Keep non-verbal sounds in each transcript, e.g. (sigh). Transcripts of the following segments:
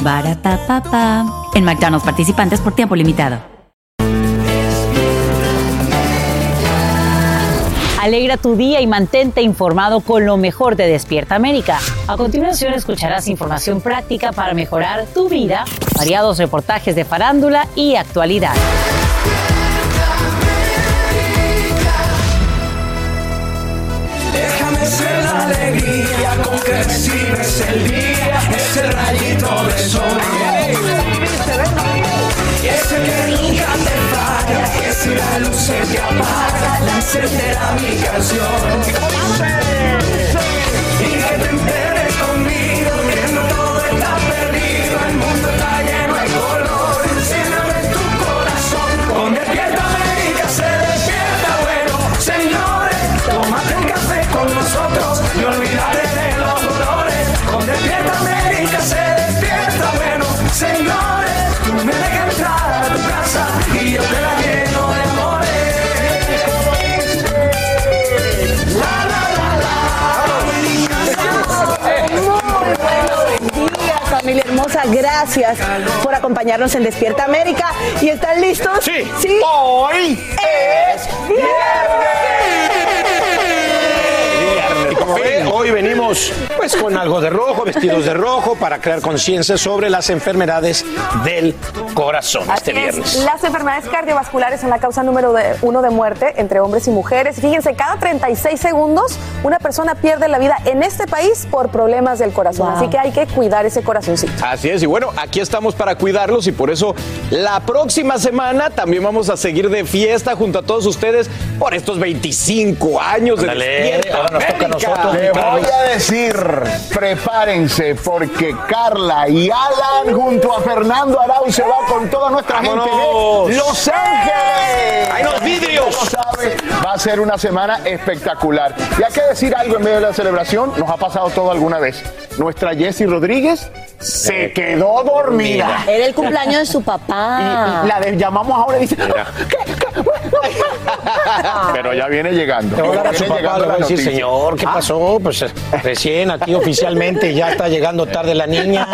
Barata En McDonald's participantes por tiempo limitado. Alegra tu día y mantente informado con lo mejor de Despierta América. A continuación escucharás información práctica para mejorar tu vida, variados reportajes de farándula y actualidad. Déjame ser la alegría con que recibes el día, ese rayito de sol. Y ese que nunca te falla, que si la luz se te apaga, la encenderá mi canción. Gracias por acompañarnos en Despierta América. ¿Y están listos? Sí. Sí. Hoy es Y hoy venimos pues con algo de rojo, vestidos de rojo, para crear conciencia sobre las enfermedades del corazón este es. viernes. Las enfermedades cardiovasculares son la causa número de- uno de muerte entre hombres y mujeres. Fíjense, cada 36 segundos una persona pierde la vida en este país por problemas del corazón. Wow. Así que hay que cuidar ese corazoncito. Así es, y bueno, aquí estamos para cuidarlos y por eso la próxima semana también vamos a seguir de fiesta junto a todos ustedes por estos 25 años de Ándale, Despierta ahora nos toca a nosotros, voy a decir, prepárense, porque Carla y Alan junto a Fernando Arau se va con toda nuestra gente de Los Ángeles. ¡Hay unos vidrios! Sabe, va a ser una semana espectacular. Y hay que decir algo en medio de la celebración, nos ha pasado todo alguna vez. Nuestra Jessie Rodríguez se quedó dormida. Era el cumpleaños de su papá. Y, y la de- llamamos ahora y dice, ¿qué? ¿Qué? Pero ya viene llegando. Te voy a hablar a su Viene papá, llegando le voy a decir, señor, ¿qué Ah, pasó? Pues eh, recién aquí oficialmente ya está llegando tarde la niña.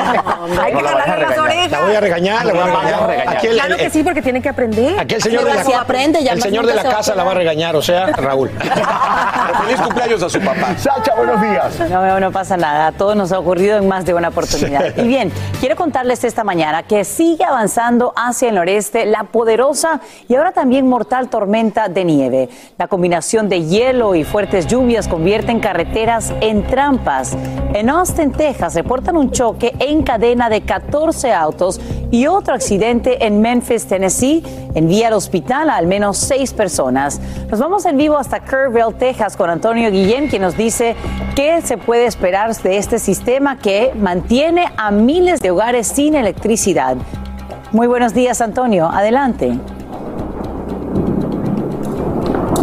Hay que la a jalarle las orejas. La voy a regañar, la voy a regañar. Aquí el, Claro que sí, porque tiene que aprender. aquí el señor de la, Si aprende, ya el señor de la se va a casa la va a regañar, o sea, Raúl. (laughs) Feliz cumpleaños a su papá. Sacha, buenos días. No, no, no pasa nada. Todo nos ha ocurrido en más de una oportunidad. Y bien, quiero contarles esta mañana que sigue avanzando hacia el noreste la poderosa y ahora también mortal tormenta de nieve. La combinación de hielo y fuertes lluvias convierten carreteras en trampas. En Austin, Texas, reportan un choque en cadena de 14 autos y otro accidente en Memphis, Tennessee. Envía al hospital a al menos seis personas. Nos vamos en vivo hasta Kerrville, Texas, con Antonio Guillén, quien nos dice qué se puede esperar de este sistema que mantiene a miles de hogares sin electricidad. Muy buenos días, Antonio. Adelante.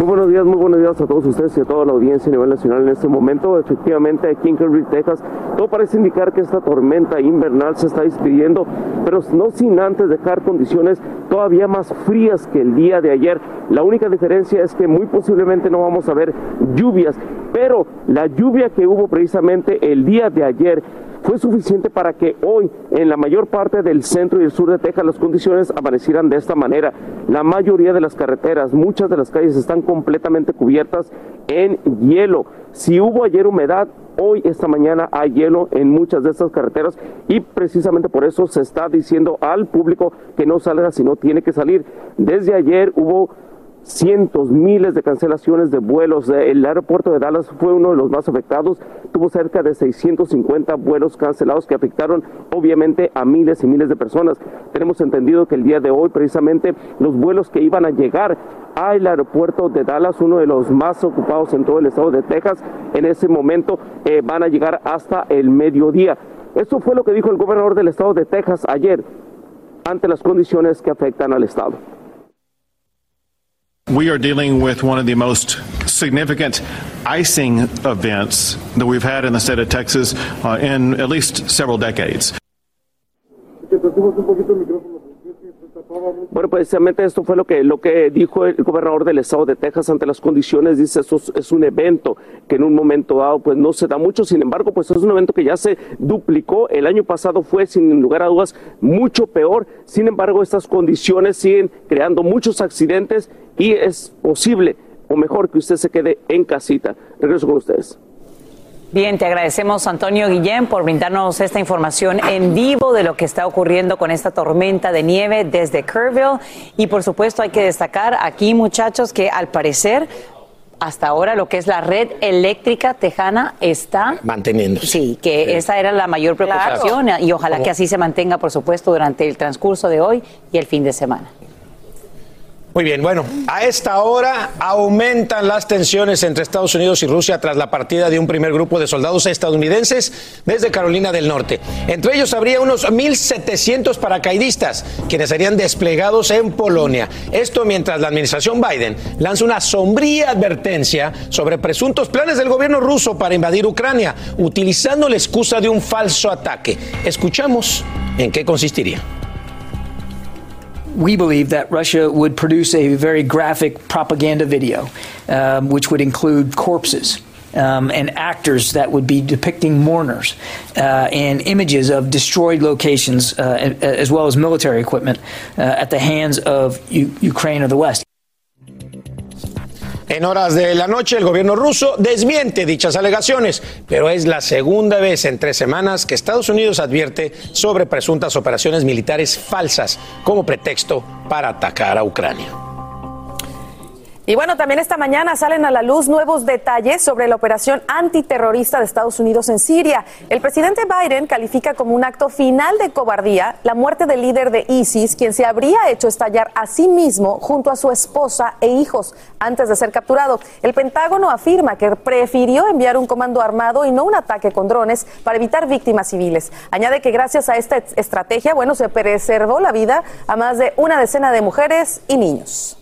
Muy buenos días, muy buenos días a todos ustedes y a toda la audiencia a nivel nacional en este momento. Efectivamente, aquí en Kerrville, Texas, todo parece indicar que esta tormenta invernal se está despidiendo, pero no sin antes dejar condiciones todavía más frías que el día de ayer. La única diferencia es que muy posiblemente no vamos a ver lluvias, pero la lluvia que hubo precisamente el día de ayer fue suficiente para que hoy en la mayor parte del centro y el sur de Texas las condiciones amanecieran de esta manera. La mayoría de las carreteras, muchas de las calles están completamente cubiertas en hielo. Si hubo ayer humedad, hoy esta mañana hay hielo en muchas de estas carreteras y precisamente por eso se está diciendo al público que no salga si no tiene que salir. Desde ayer hubo cientos, miles de cancelaciones de vuelos. El aeropuerto de Dallas fue uno de los más afectados. Tuvo cerca de 650 vuelos cancelados que afectaron obviamente a miles y miles de personas. Tenemos entendido que el día de hoy precisamente los vuelos que iban a llegar al aeropuerto de Dallas, uno de los más ocupados en todo el estado de Texas, en ese momento eh, van a llegar hasta el mediodía. Eso fue lo que dijo el gobernador del estado de Texas ayer ante las condiciones que afectan al estado. We are dealing with one of the most significant icing events that we've had in the state of Texas uh, in at least several decades. Bueno, precisamente esto fue lo que, lo que dijo el gobernador del estado de Texas ante las condiciones. Dice, esto es, un evento que en un momento dado pues no se da mucho. Sin embargo, pues es un evento que ya se duplicó. El año pasado fue, sin lugar a dudas, mucho peor. Sin embargo, estas condiciones siguen creando muchos accidentes y es posible o mejor que usted se quede en casita. Regreso con ustedes. Bien, te agradecemos Antonio Guillén por brindarnos esta información en vivo de lo que está ocurriendo con esta tormenta de nieve desde Kerrville. Y por supuesto hay que destacar aquí, muchachos, que al parecer hasta ahora lo que es la red eléctrica tejana está manteniéndose. Sí, que esa era la mayor preocupación y ojalá que así se mantenga, por supuesto, durante el transcurso de hoy y el fin de semana. Muy bien, bueno, a esta hora aumentan las tensiones entre Estados Unidos y Rusia tras la partida de un primer grupo de soldados estadounidenses desde Carolina del Norte. Entre ellos habría unos 1.700 paracaidistas, quienes serían desplegados en Polonia. Esto mientras la administración Biden lanza una sombría advertencia sobre presuntos planes del gobierno ruso para invadir Ucrania, utilizando la excusa de un falso ataque. Escuchamos en qué consistiría. We believe that Russia would produce a very graphic propaganda video, um, which would include corpses. Um, and actors that would be depicting mourners uh, and images of destroyed locations, uh, as well as military equipment uh, at the hands of U- Ukraine or the West. En horas de la noche, el gobierno ruso desmiente dichas alegaciones, pero es la segunda vez en tres semanas que Estados Unidos advierte sobre presuntas operaciones militares falsas como pretexto para atacar a Ucrania. Y bueno, también esta mañana salen a la luz nuevos detalles sobre la operación antiterrorista de Estados Unidos en Siria. El presidente Biden califica como un acto final de cobardía la muerte del líder de ISIS, quien se habría hecho estallar a sí mismo junto a su esposa e hijos antes de ser capturado. El Pentágono afirma que prefirió enviar un comando armado y no un ataque con drones para evitar víctimas civiles. Añade que gracias a esta estrategia, bueno, se preservó la vida a más de una decena de mujeres y niños.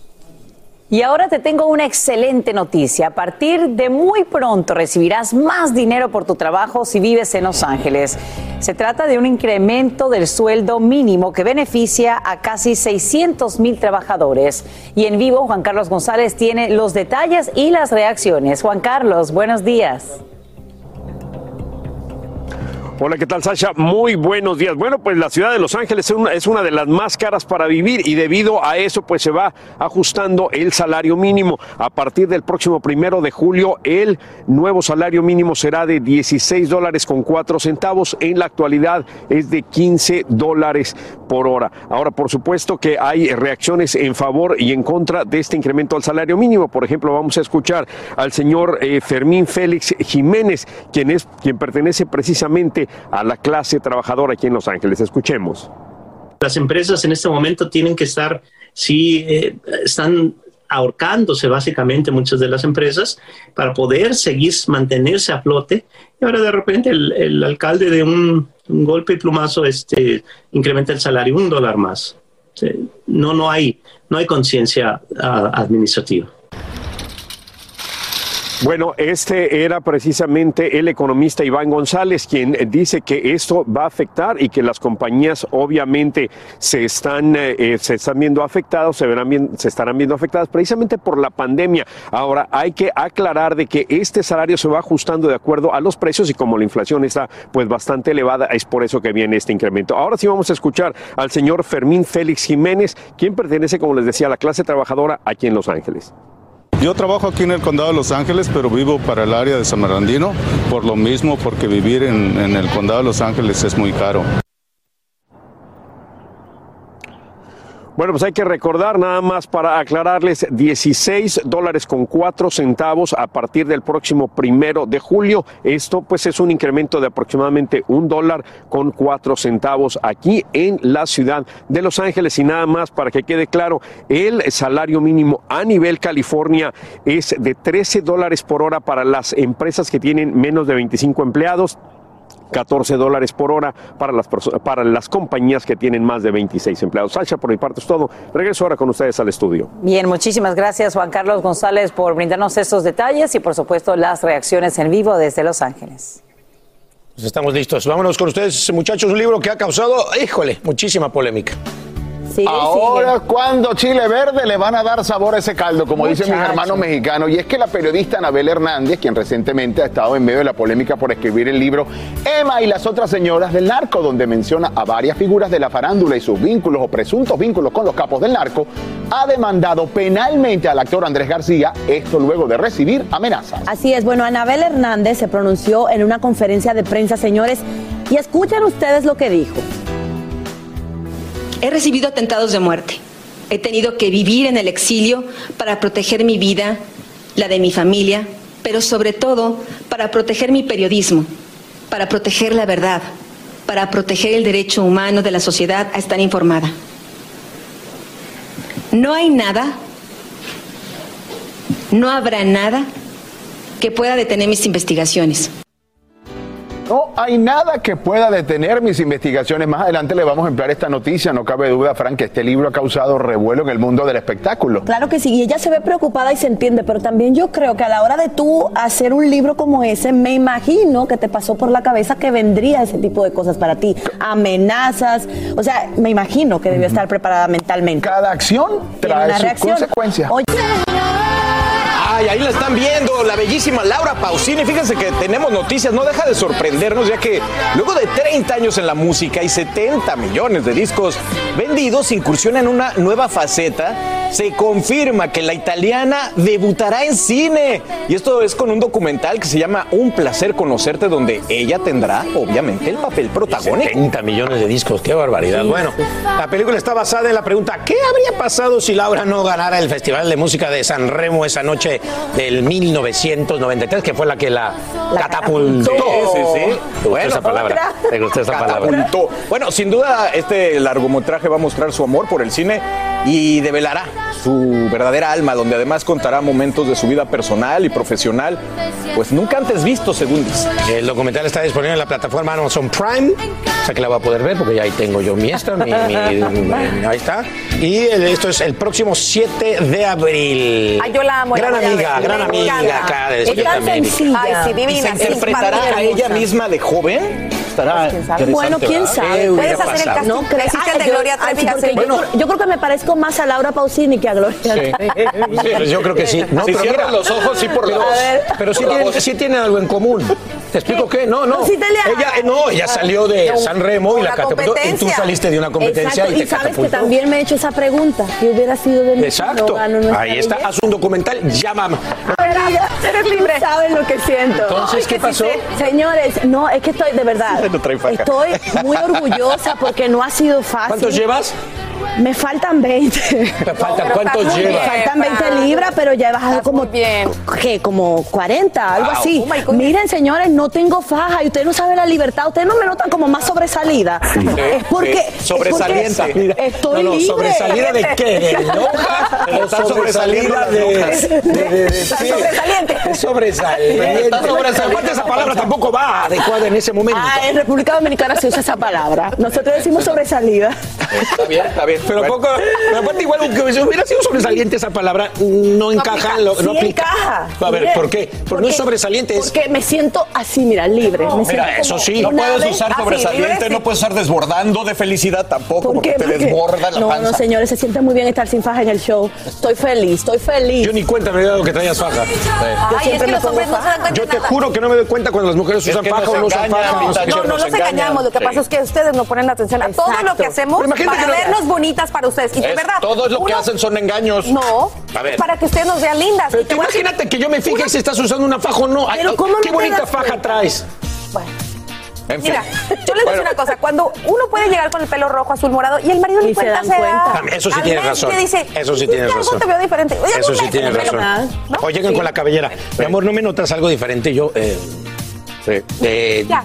Y ahora te tengo una excelente noticia. A partir de muy pronto recibirás más dinero por tu trabajo si vives en Los Ángeles. Se trata de un incremento del sueldo mínimo que beneficia a casi 600 mil trabajadores. Y en vivo, Juan Carlos González tiene los detalles y las reacciones. Juan Carlos, buenos días. Hola, ¿qué tal, Sasha? Muy buenos días. Bueno, pues la ciudad de Los Ángeles es una, de las más caras para vivir y debido a eso, pues se va ajustando el salario mínimo. A partir del próximo primero de julio, el nuevo salario mínimo será de 16 dólares con 4 centavos. En la actualidad es de 15 dólares por hora. Ahora, por supuesto que hay reacciones en favor y en contra de este incremento al salario mínimo. Por ejemplo, vamos a escuchar al señor eh, Fermín Félix Jiménez, quien es quien pertenece precisamente a la clase trabajadora aquí en Los Ángeles. Escuchemos. Las empresas en este momento tienen que estar, sí, eh, están ahorcándose básicamente muchas de las empresas para poder seguir mantenerse a flote. Y ahora de repente el, alcalde de un, un, golpe y plumazo este, incrementa el salario un dólar más. No, no hay, no hay conciencia uh, administrativa. Bueno, este era precisamente el economista Iván González quien dice que esto va a afectar y que las compañías obviamente se están, eh, se están viendo afectadas, se, verán se estarán viendo afectadas precisamente por la pandemia. Ahora, hay que aclarar de que este salario se va ajustando de acuerdo a los precios y como la inflación está pues bastante elevada, es por eso que viene este incremento. Ahora sí vamos a escuchar al señor Fermín Félix Jiménez, quien pertenece, como les decía, a la clase trabajadora aquí en Los Ángeles. Yo trabajo aquí en el condado de Los Ángeles, pero vivo para el área de San Bernardino, por lo mismo, porque vivir en, en el condado de Los Ángeles es muy caro. Bueno, pues hay que recordar nada más para aclararles 16 dólares con 4 centavos a partir del próximo primero de julio. Esto pues es un incremento de aproximadamente un dólar con 4 centavos aquí en la ciudad de Los Ángeles. Y nada más para que quede claro, el salario mínimo a nivel California es de 13 dólares por hora para las empresas que tienen menos de 25 empleados. 14 dólares por hora para las, para las compañías que tienen más de 26 empleados. Sasha, por mi parte es todo. Regreso ahora con ustedes al estudio. Bien, muchísimas gracias Juan Carlos González por brindarnos estos detalles y por supuesto las reacciones en vivo desde Los Ángeles. Pues estamos listos. Vámonos con ustedes, muchachos. Un libro que ha causado, híjole, muchísima polémica. Ahora, cuando Chile Verde le van a dar sabor a ese caldo, como dicen mis Muchacho. hermanos mexicanos, y es que la periodista Anabel Hernández, quien recientemente ha estado en medio de la polémica por escribir el libro Emma y las otras señoras del narco, donde menciona a varias figuras de la farándula y sus vínculos o presuntos vínculos con los capos del narco, ha demandado penalmente al actor Andrés García, esto luego de recibir amenazas. Así es, bueno, Anabel Hernández se pronunció en una conferencia de prensa, señores, y escuchen ustedes lo que dijo. He recibido atentados de muerte. He tenido que vivir en el exilio para proteger mi vida, la de mi familia, pero sobre todo para proteger mi periodismo, para proteger la verdad, para proteger el derecho humano de la sociedad a estar informada. No hay nada, no habrá nada que pueda detener mis investigaciones. No hay nada que pueda detener mis investigaciones. Más adelante le vamos a emplear esta noticia. No cabe duda, Frank, que este libro ha causado revuelo en el mundo del espectáculo. Claro que sí, y ella se ve preocupada y se entiende, pero también yo creo que a la hora de tú hacer un libro como ese, me imagino que te pasó por la cabeza que vendría ese tipo de cosas para ti, amenazas, o sea, me imagino que debió estar preparada mentalmente. Cada acción trae sus consecuencias. Oye, Ay, ahí la están viendo, la bellísima Laura Pausini. Fíjense que tenemos noticias, no deja de sorprendernos, ya que luego de 30 años en la música y 70 millones de discos vendidos, incursiona en una nueva faceta. Se confirma que la italiana debutará en cine. Y esto es con un documental que se llama Un placer conocerte, donde ella tendrá, obviamente, el papel protagónico. 70 millones de discos, qué barbaridad. Bueno, la película está basada en la pregunta, ¿qué habría pasado si Laura no ganara el Festival de Música de San Remo esa noche del 1993, que fue la que la, catapultó? Sí, sí, sí. ¿Te gustó esa palabra? ¿Te gustó esa palabra? Catapultó. Bueno, sin duda, este largometraje va a mostrar su amor por el cine y develará su verdadera alma, donde además contará momentos de su vida personal y profesional, pues nunca antes vistos, según dice. El documental está disponible en la plataforma Amazon Prime, o sea que la voy a poder ver porque ya ahí tengo yo mi esta, mi, mi- ahí está. Y el- esto es el próximo 7 de abril. Ay, yo la amo. Gran la amiga, ver, gran me amiga encanta. acá de Es tan Despierta América. sencilla. Ay, sí, ¿Y divina. se sí, interpretará a ella misma de joven? Estará Bueno, quién ¿verdad? sabe. ¿Qué Puedes hacer el casting. No de yo- Gloria sí, creo- yo creo que me parezco más a Laura Pausini que a Gloria. Sí, pues yo creo que sí. No, Si pero cierras mira, los ojos, sí por la pero- voz. Pero sí tienen, voz. sí tienen algo en común. ¿Te explico qué? No, no. Ella, eh, no, ella salió de San Remo y la catapultó. Y tú saliste de una competencia y te sabes que también me he hecho esa pregunta. ¿Qué hubiera sido de mí? si Exacto. Ahí está. Haz un documental. Llama. Amiga, eres libre. Saben lo que siento. Entonces, ¿qué que pasó? Señores, no, es que estoy, de verdad, No trae faja. estoy muy orgullosa porque no ha sido fácil. ¿Cuántos llevas? Me faltan 20. Te faltan, ¿Cuántos Me llevas? bien. faltan 20 libras, pero ya he bajado como, bien. ¿qué? como 40, algo Wow. así. Oh. Miren, señores, no tengo faja y ustedes no saben la libertad. Ustedes no me notan como más sobresalida. es porque. sí. es Sobresaliente. porque Mira, Estoy no, no, libre. ¿Sobresalida de qué? ¿De (laughs) sobresaliendo sobresalida de, de, de, de- sobresaliente. Es sobresaliente. Sobresaliente. Aparte, esa palabra tampoco va adecuada en ese momento. Ah, en República Dominicana se usa esa palabra. Nosotros decimos sobresalida. Está bien, está bien. Pero poco, pero aparte igual que si hubiera sido sobresaliente esa palabra, no encaja, en lo- Sí no aplica. encaja. A ver, Mire, ¿por qué? Porque no es sobresaliente, es Porque me siento así, mira, libre. me siento Mira, eso sí, no puedes usar Así, sobresaliente, libre, no puedes usar desbordando de felicidad tampoco, ¿Por porque qué? te Porque- desborda la no, panza. No, señores, se siente muy bien estar sin faja en el show. Estoy feliz, estoy feliz. Yo ni cuenta me he dado que traías faja. Yo siempre me pongo faja. Yo te juro que no me doy cuenta cuando las mujeres Es usan que faja o no usan faja. No, no nos engañan. engañamos. Lo que Sí. pasa es que ustedes no ponen atención a todo lo Exacto. que hacemos para que no- vernos bonitas para ustedes. Y de Es- verdad. todo lo que uno- hacen son engaños. No, A ver. es para que ustedes nos vean lindas. Pero te imagínate que yo me fije si estás usando una faja o no. Pero ay, ¿cómo no Qué bonita das faja traes. En fin. Mira, yo les voy decir una cosa. Cuando uno puede llegar con el pelo rojo, azul, morado y el marido ni se cuenta dan se da. cuenta. Eso sí tienes razón. dice, Eso sí "¿Viste tienes razón. te veo diferente. Oye, Eso sí tienes con el pelo". razón. ¿No? O llegan con la cabellera. Mi amor, ¿no me notas algo diferente? Yo, eh, eh, Ya.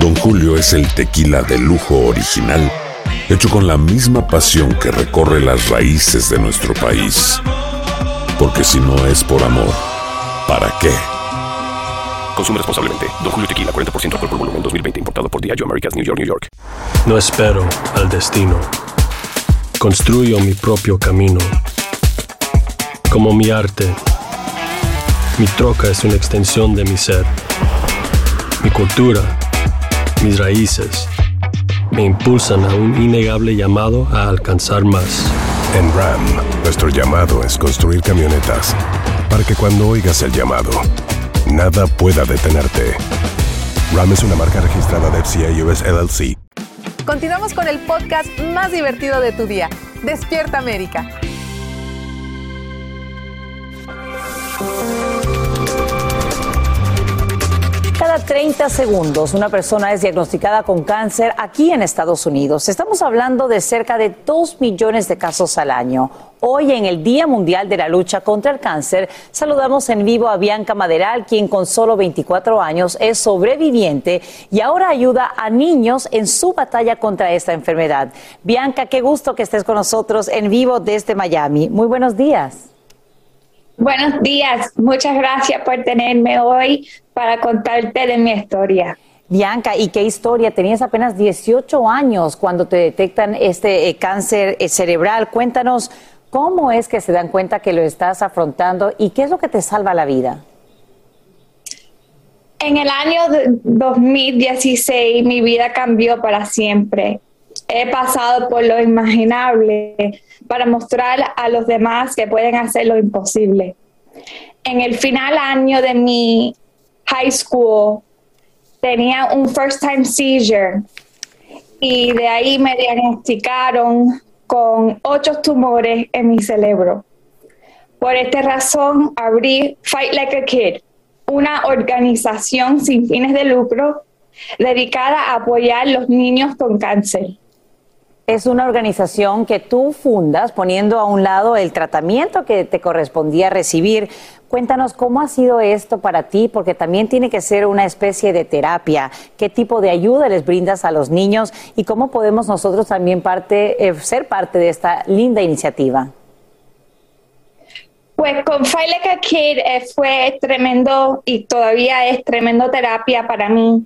Don Julio es el tequila de lujo original, hecho con la misma pasión que recorre las raíces de nuestro país. Porque si no es por amor, ¿para qué? Consume responsablemente. Don Julio Tequila, 40% alcohol por volumen, 2020. Importado por Diageo Americas, New York, New York. No espero al destino. Construyo mi propio camino. Como mi arte. Mi troca es una extensión de mi ser. Mi cultura, mis raíces, me impulsan a un innegable llamado a alcanzar más. En RAM, nuestro llamado es construir camionetas para que cuando oigas el llamado, nada pueda detenerte. RAM es una marca registrada de FCA US LLC. Continuamos con el podcast más divertido de tu día. Despierta América. Cada 30 segundos una persona es diagnosticada con cáncer aquí en Estados Unidos. Estamos hablando de cerca de 2 millones de casos al año. Hoy en el Día Mundial de la Lucha contra el Cáncer, saludamos en vivo a Bianca Maderal, quien con solo 24 años es sobreviviente y ahora ayuda a niños en su batalla contra esta enfermedad. Bianca, qué gusto que estés con nosotros en vivo desde Miami. Muy buenos días. Buenos días, muchas gracias por tenerme hoy para contarte de mi historia. Bianca, ¿y qué historia? Tenías apenas 18 años cuando te detectan este eh, cáncer eh, cerebral. Cuéntanos cómo es que se dan cuenta que lo estás afrontando y qué es lo que te salva la vida. En el año de 2016 mi vida cambió para siempre. He pasado por lo imaginable para mostrar a los demás que pueden hacer lo imposible. En el final año de mi high school tenía un first time seizure y de ahí me diagnosticaron con ocho tumores en mi cerebro. Por esta razón abrí Fight Like a Kid, una organización sin fines de lucro dedicada a apoyar a los niños con cáncer. Es una organización que tú fundas poniendo a un lado el tratamiento que te correspondía recibir. Cuéntanos cómo ha sido esto para ti, porque también tiene que ser una especie de terapia. ¿Qué tipo de ayuda les brindas a los niños y cómo podemos nosotros también eh, ser parte de esta linda iniciativa? Pues con Fight Kid eh, fue tremendo y todavía es tremendo terapia para mí,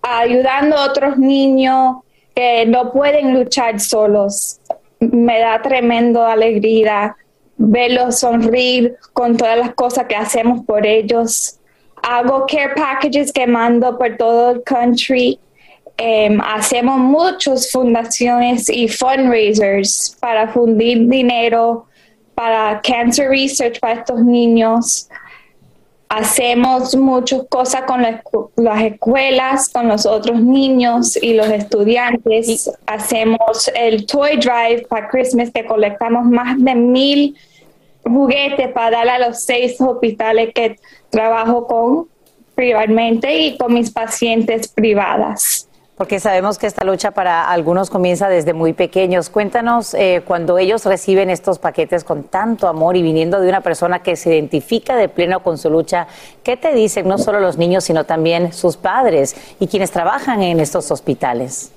ayudando a otros niños que no pueden luchar solos. Me da tremendo alegría verlos sonreír con todas las cosas que hacemos por ellos. Hago care packages que mando por todo el country. Em, hacemos muchas fundaciones y fundraisers para fundir dinero para cancer research para estos niños. Hacemos muchas cosas con la las escuelas, con los otros niños y los estudiantes. Hacemos el Toy Drive para Christmas que colectamos más de mil juguetes para dar a los seis hospitales que trabajo con. privadamente y con mis pacientes privadas. Porque sabemos que esta lucha para algunos comienza desde muy pequeños. Cuéntanos, eh, cuando ellos reciben estos paquetes con tanto amor y viniendo de una persona que se identifica de pleno con su lucha, ¿qué te dicen no solo los niños, sino también sus padres y quienes trabajan en estos hospitales?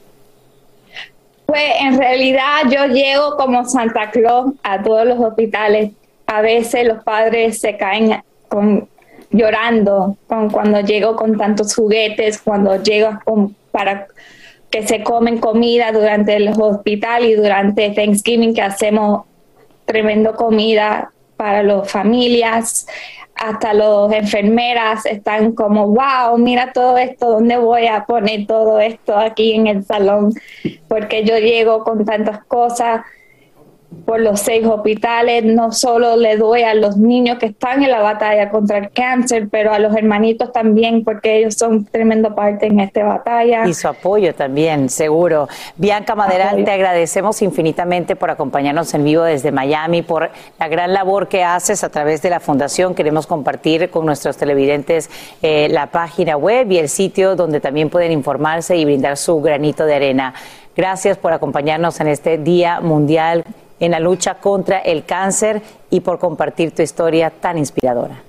Pues en realidad yo llego como Santa Claus a todos los hospitales. A veces los padres se caen con, llorando con, cuando llego con tantos juguetes, cuando llego con, para que se comen comida durante el hospital y durante Thanksgiving que hacemos tremendo comida para las familias. Hasta las enfermeras están como, wow, mira todo esto, ¿dónde voy a poner todo esto aquí en el salón? Porque yo llego con tantas cosas por los seis hospitales, no solo le doy a los niños que están en la batalla contra el cáncer, pero a los hermanitos también, porque ellos son tremendo parte en esta batalla. Y su apoyo también, seguro. Bianca Maderal, te agradecemos infinitamente por acompañarnos en vivo desde Miami, por la gran labor que haces a través de la Fundación. Queremos compartir con nuestros televidentes eh, la página web y el sitio donde también pueden informarse y brindar su granito de arena. Gracias por acompañarnos en este Día Mundial en la lucha contra el cáncer y por compartir tu historia tan inspiradora.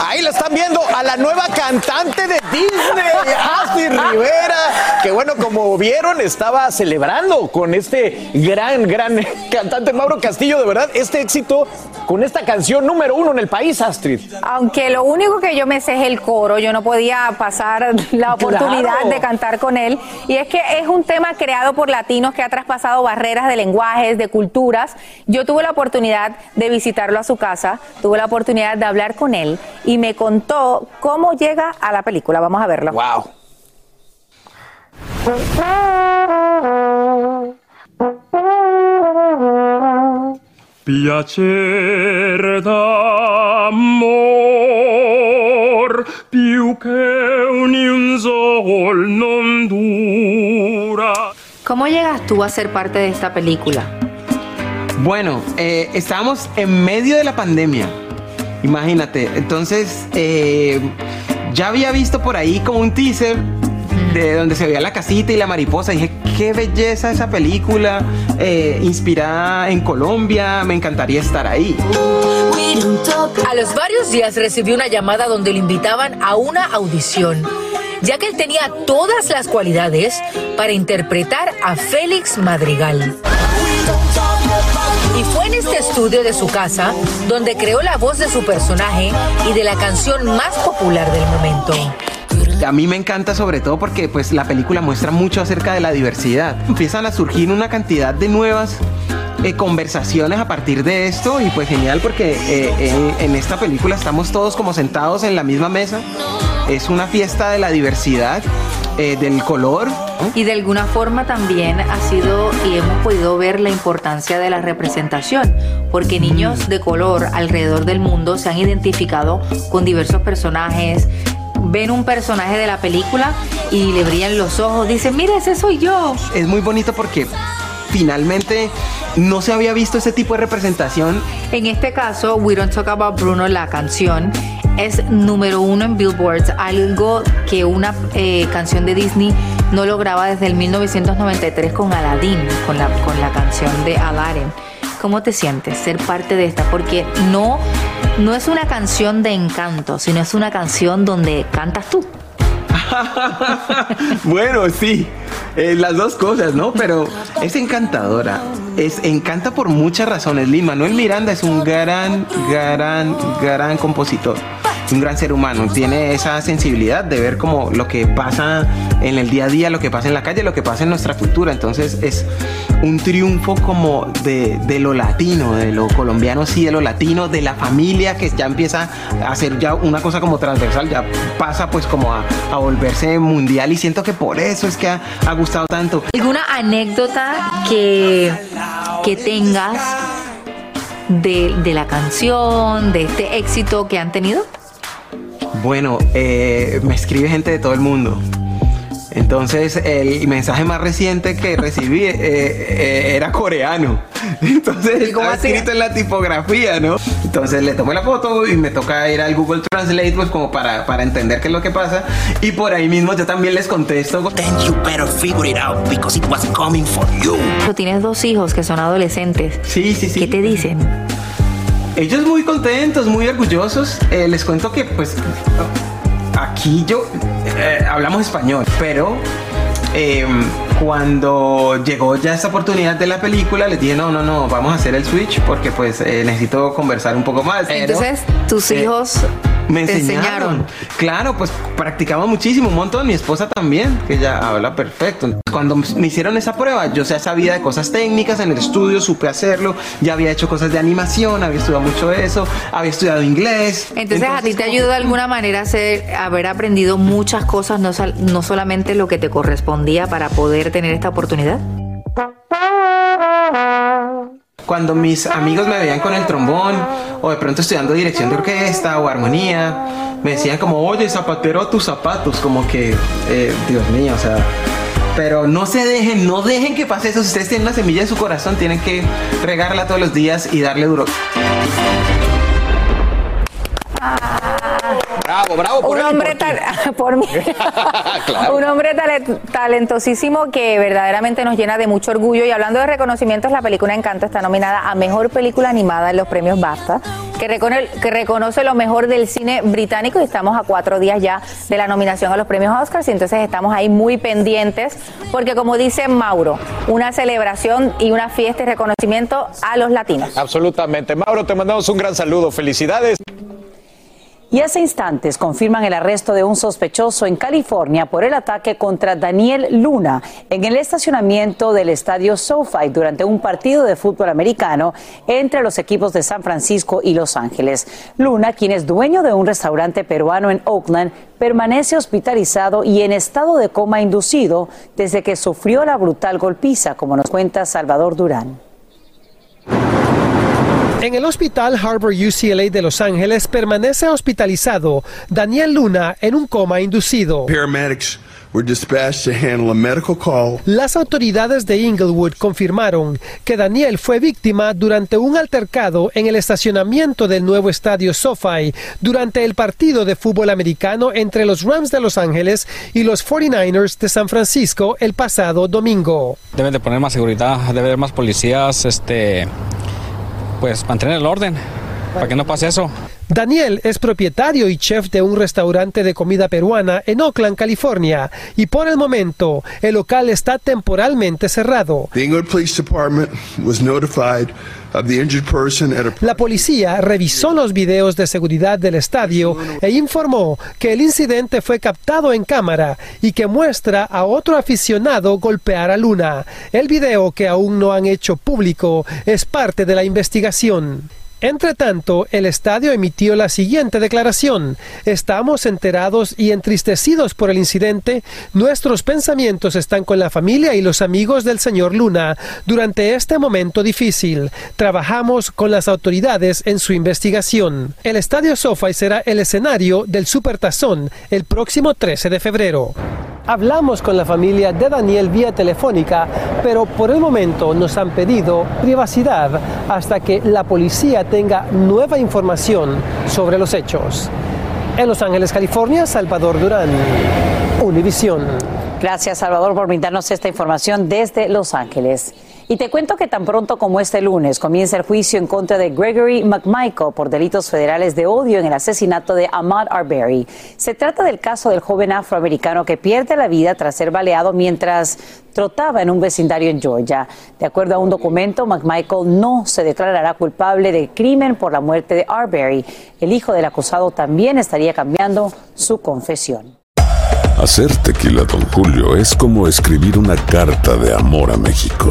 Ahí la están viendo a la nueva cantante de Disney, Astrid Rivera, que bueno, como vieron, estaba celebrando con este gran, gran cantante Mauro Castillo, de verdad, este éxito con esta canción número uno en el país, Astrid. Aunque lo único que yo me sé es el coro, yo no podía pasar la oportunidad Claro. de cantar con él. Y es que es un tema creado por latinos que ha traspasado barreras de lenguajes, de culturas. Yo tuve la oportunidad de visitarlo a su casa, tuve la oportunidad de hablar con él y me contó cómo llega a la película. Vamos a verlo. Wow. Piacer d'amor più che un sol non dura. ¿Cómo llegas tú a ser parte de esta película? Bueno, eh, estábamos en medio de la pandemia. Imagínate. Entonces, eh, ya había visto por ahí como un teaser de donde se veía la casita y la mariposa. Dije, qué belleza esa película, eh, inspirada en Colombia. Me encantaría estar ahí. A los varios días recibió una llamada donde le invitaban a una audición, ya que él tenía todas las cualidades para interpretar a Félix Madrigal. Y fue en este estudio de su casa donde creó la voz de su personaje y de la canción más popular del momento. A mí me encanta sobre todo porque pues la película muestra mucho acerca de la diversidad. Empiezan a surgir una cantidad de nuevas eh, conversaciones a partir de esto y pues genial porque eh, en, en esta película estamos todos como sentados en la misma mesa. Es una fiesta de la diversidad, eh, del color. Y de alguna forma también ha sido y hemos podido ver la importancia de la representación, porque niños de color alrededor del mundo se han identificado con diversos personajes, ven un personaje de la película y le brillan los ojos, dicen, mira, ese soy yo. Es muy bonito porque finalmente no se había visto ese tipo de representación En este caso, We Don't Talk About Bruno, la canción, es número uno en Billboards, algo que una eh, canción de Disney no lograba desde el 1993 con Aladdin, con la, con la canción de Aladdin. ¿Cómo te sientes ser parte de esta? Porque no, no es una canción de encanto, sino es una canción donde cantas tú. (laughs) bueno, sí, eh, las dos cosas, ¿no? Pero es encantadora. Es encanta por muchas razones. Lin Manuel Miranda es un gran, gran, gran compositor. Un gran ser humano. Tiene esa sensibilidad de ver como lo que pasa en el día a día, lo que pasa en la calle, lo que pasa en nuestra cultura. Entonces es un triunfo como de, de lo latino, de lo colombiano, sí, de lo latino, de la familia que ya empieza a ser ya una cosa como transversal, ya pasa pues como a, a volverse mundial y siento que por eso es que ha, ha gustado tanto. ¿Alguna anécdota que, que tengas de, de la canción, de este éxito que han tenido? Bueno, eh, me escribe gente de todo el mundo. Entonces el mensaje más reciente que (laughs) recibí eh, eh, era coreano. (laughs) Entonces estaba escrito en la tipografía, ¿no? Entonces le tomé la foto y me toca ir al Google Translate pues como para, para entender qué es lo que pasa. Y por ahí mismo yo también les contesto. Then you better figure it out because it was coming for you. Tú tienes dos hijos que son adolescentes. Sí, sí, sí. ¿Qué te dicen? Ellos muy contentos, muy orgullosos. Eh, les cuento que pues aquí yo eh, hablamos español, pero eh, cuando llegó ya esta oportunidad de la película, les dije, no, no, no, vamos a hacer el switch porque pues eh, necesito conversar un poco más. Entonces, tus hijos me enseñaron. Claro, pues practicamos muchísimo, un montón. Mi esposa también, que ya habla perfecto. Cuando me hicieron esa prueba, yo ya sabía de cosas técnicas en el estudio, supe hacerlo. Ya había hecho cosas de animación, había estudiado mucho eso, había estudiado inglés. Entonces, a ti te ayudó de alguna manera a ser- haber aprendido muchas cosas, no, no solamente lo que te correspondía para poder tener esta oportunidad. Cuando mis amigos me veían con el trombón o de pronto estudiando dirección de orquesta o armonía, me decían como, oye, zapatero tus zapatos, como que, eh, Dios mío, o sea... Pero no se dejen, no dejen que pase eso. Si ustedes tienen una semilla en su corazón, tienen que regarla todos los días y darle duro. Bravo, bravo por un él hombre por ti. tal- (laughs) por mí. (laughs) Claro. un hombre tale- talentosísimo que verdaderamente nos llena de mucho orgullo y hablando de reconocimientos la película Encanto está nominada a mejor película animada en los premios BAFTA que reconoce, que reconoce lo mejor del cine británico y estamos a cuatro días ya de la nominación a los premios Oscars y entonces estamos ahí muy pendientes porque como dice Mauro una celebración y una fiesta y reconocimiento a los latinos Absolutamente. Mauro, te mandamos un gran saludo. Felicidades. Y hace instantes confirman el arresto de un sospechoso en California por el ataque contra Daniel Luna en el estacionamiento del estadio SoFi durante un partido de fútbol americano entre los equipos de San Francisco y Los Ángeles. Luna, quien es dueño de un restaurante peruano en Oakland, permanece hospitalizado y en estado de coma inducido desde que sufrió la brutal golpiza, como nos cuenta Salvador Durán. En el hospital Harbor UCLA de Los Ángeles permanece hospitalizado Daniel Luna en un coma inducido. Paramedics were dispatched to handle a medical call. Las autoridades de Inglewood confirmaron que Daniel fue víctima durante un altercado en el estacionamiento del nuevo estadio SoFi durante el partido de fútbol americano entre los Rams de Los Ángeles y los 49ers de San Francisco el pasado domingo. Deben de poner más seguridad, debe haber más policías, este, pues mantener el orden para que no pase eso. Daniel es propietario y chef de un restaurante de comida peruana en Oakland, California, y por el momento el local está temporalmente cerrado. La policía revisó los videos de seguridad del estadio e informó que el incidente fue captado en cámara y que muestra a otro aficionado golpear a Luna. El video que aún no han hecho público es parte de la investigación. Entre tanto, el estadio emitió la siguiente declaración. Estamos enterados y entristecidos por el incidente. Nuestros pensamientos están con la familia y los amigos del señor Luna durante este momento difícil. Trabajamos con las autoridades en su investigación. El estadio SoFi será el escenario del Supertazón el próximo 13 de febrero. Hablamos con la familia de Daniel vía telefónica, pero por el momento nos han pedido privacidad hasta que la policía tenga nueva información sobre los hechos. En Los Ángeles, California, Salvador Durán, Univisión. Gracias, Salvador, por brindarnos esta información desde Los Ángeles. Y te cuento que tan pronto como este lunes comienza el juicio en contra de Gregory McMichael por delitos federales de odio en el asesinato de Ahmad Arbery. Se trata del caso del joven afroamericano que pierde la vida tras ser baleado mientras trotaba en un vecindario en Georgia. De acuerdo a un documento, McMichael no se declarará culpable del crimen por la muerte de Arbery. El hijo del acusado también estaría cambiando su confesión. Hacer tequila, Don Julio, es como escribir una carta de amor a México.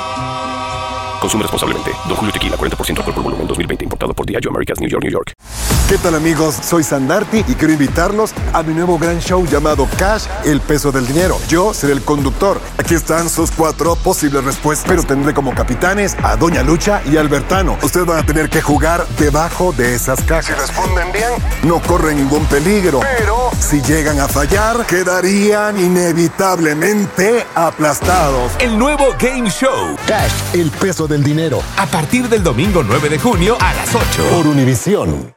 Consume responsablemente. Don Julio Tequila, 40% alcohol por volumen, 2020. Importado por Diageo Americas, New York, New York. ¿Qué tal amigos? Soy Sandarti y quiero invitarlos a mi nuevo gran show llamado Cash, el peso del dinero. Yo seré el conductor. Aquí están sus cuatro posibles respuestas, pero tendré como capitanes a Doña Lucha y Albertano. Ustedes van a tener que jugar debajo de esas cajas. Si responden bien, no corren ningún peligro. Pero si llegan a fallar, quedarían inevitablemente aplastados. El nuevo Game Show. Cash, el peso del dinero. A partir del domingo 9 de junio a las 8. Por Univisión.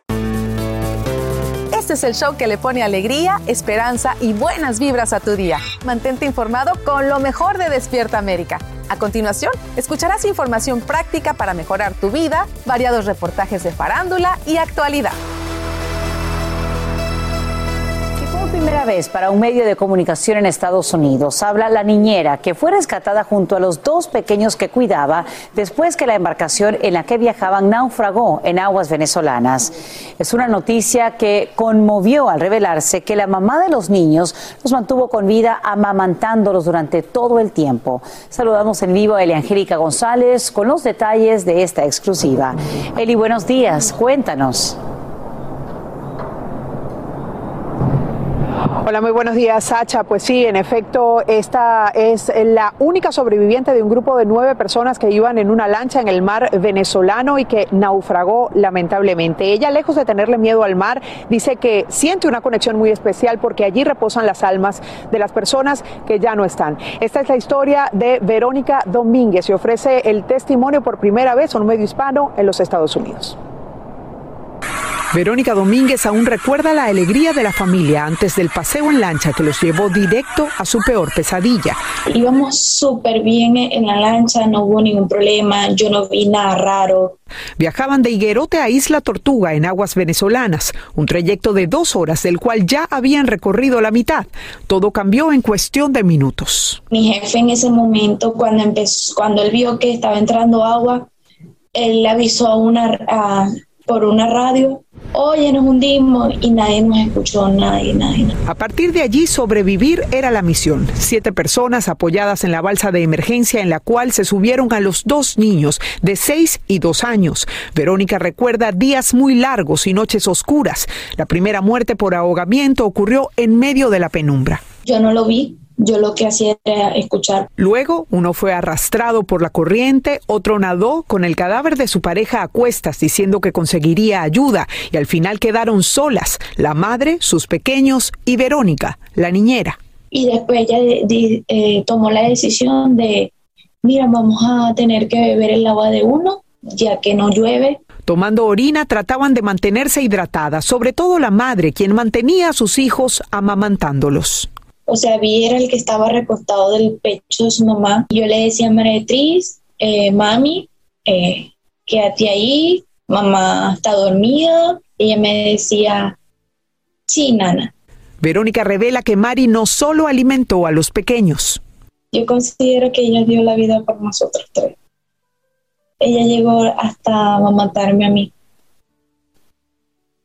Este es el show que le pone alegría, esperanza y buenas vibras a tu día. Mantente informado con lo mejor de Despierta América. A continuación, escucharás información práctica para mejorar tu vida, variados reportajes de farándula y actualidad. Vez para un medio de comunicación en Estados Unidos habla la niñera que fue rescatada junto a los dos pequeños que cuidaba después que la embarcación en la que viajaban naufragó en aguas venezolanas. Es una noticia que conmovió al revelarse que la mamá de los niños los mantuvo con vida amamantándolos durante todo el tiempo. Saludamos en vivo a Eliangélica González con los detalles de esta exclusiva. Eli, buenos días, cuéntanos. Hola, muy buenos días, Sacha. Pues sí, en efecto, esta es la única sobreviviente de un grupo de nueve personas que iban en una lancha en el mar venezolano y que naufragó lamentablemente. Ella, lejos de tenerle miedo al mar, dice que siente una conexión muy especial porque allí reposan las almas de las personas que ya no están. Esta es la historia de Verónica Domínguez y ofrece el testimonio por primera vez a un medio hispano en los Estados Unidos. Verónica Domínguez aún recuerda la alegría de la familia antes del paseo en lancha que los llevó directo a su peor pesadilla. Íbamos súper bien en la lancha, no hubo ningún problema, yo no vi nada raro. Viajaban de Higuerote a Isla Tortuga en aguas venezolanas, un trayecto de dos horas del cual ya habían recorrido la mitad. Todo cambió en cuestión de minutos. Mi jefe en ese momento, cuando empezó, cuando él vio que estaba entrando agua, él avisó a una, a, por una radio, oye, nos hundimos y nadie nos escuchó, nadie, nadie. A partir de allí, sobrevivir era la misión. Siete personas apoyadas en la balsa de emergencia en la cual se subieron a los dos niños de seis y dos años. Verónica recuerda días muy largos y noches oscuras. La primera muerte por ahogamiento ocurrió en medio de la penumbra. Yo no lo vi, yo lo que hacía era escuchar. Luego, uno fue arrastrado por la corriente, otro nadó con el cadáver de su pareja a cuestas diciendo que conseguiría ayuda y al final quedaron solas, la madre, sus pequeños y Verónica, la niñera. Y después ella eh, tomó la decisión de, mira, vamos a tener que beber el agua de uno, ya que no llueve. Tomando orina trataban de mantenerse hidratadas, sobre todo la madre, quien mantenía a sus hijos amamantándolos. O sea, vi era el que estaba recostado del pecho de su mamá. Yo le decía a Maretriz, eh, mami, eh, quédate ahí, mamá está dormida. Ella me decía, sí, nana. Verónica revela que Mari no solo alimentó a los pequeños. Yo considero que ella dio la vida por nosotros tres. Ella llegó hasta amamantarme a mí.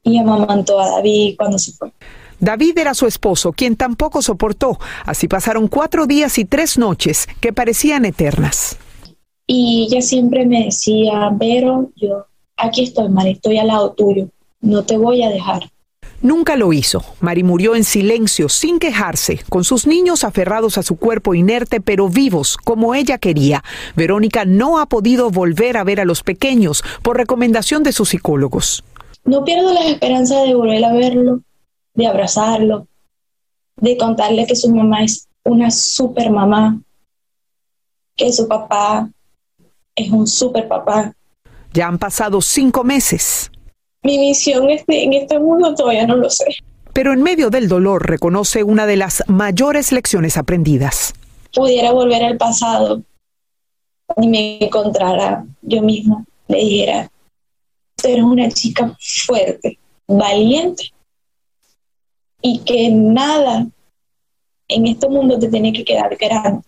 Y amamantó a David cuando se fue. David era su esposo, quien tampoco soportó. Así pasaron cuatro días y tres noches que parecían eternas. Y ella siempre me decía, Vero, yo aquí estoy, Mari, estoy al lado tuyo, no te voy a dejar. Nunca lo hizo. Mari murió en silencio, sin quejarse, con sus niños aferrados a su cuerpo inerte, pero vivos, como ella quería. Verónica no ha podido volver a ver a los pequeños por recomendación de sus psicólogos. No pierdo la esperanza de volver a verlo, de abrazarlo, de contarle que su mamá es una super mamá, que su papá es un super papá. Ya han pasado cinco meses. Mi misión este, en este mundo todavía no lo sé. Pero en medio del dolor reconoce una de las mayores lecciones aprendidas. Pudiera volver al pasado y me encontrara yo misma, le dijera, tú eres una chica fuerte, valiente, y que nada en este mundo te tiene que quedar grande.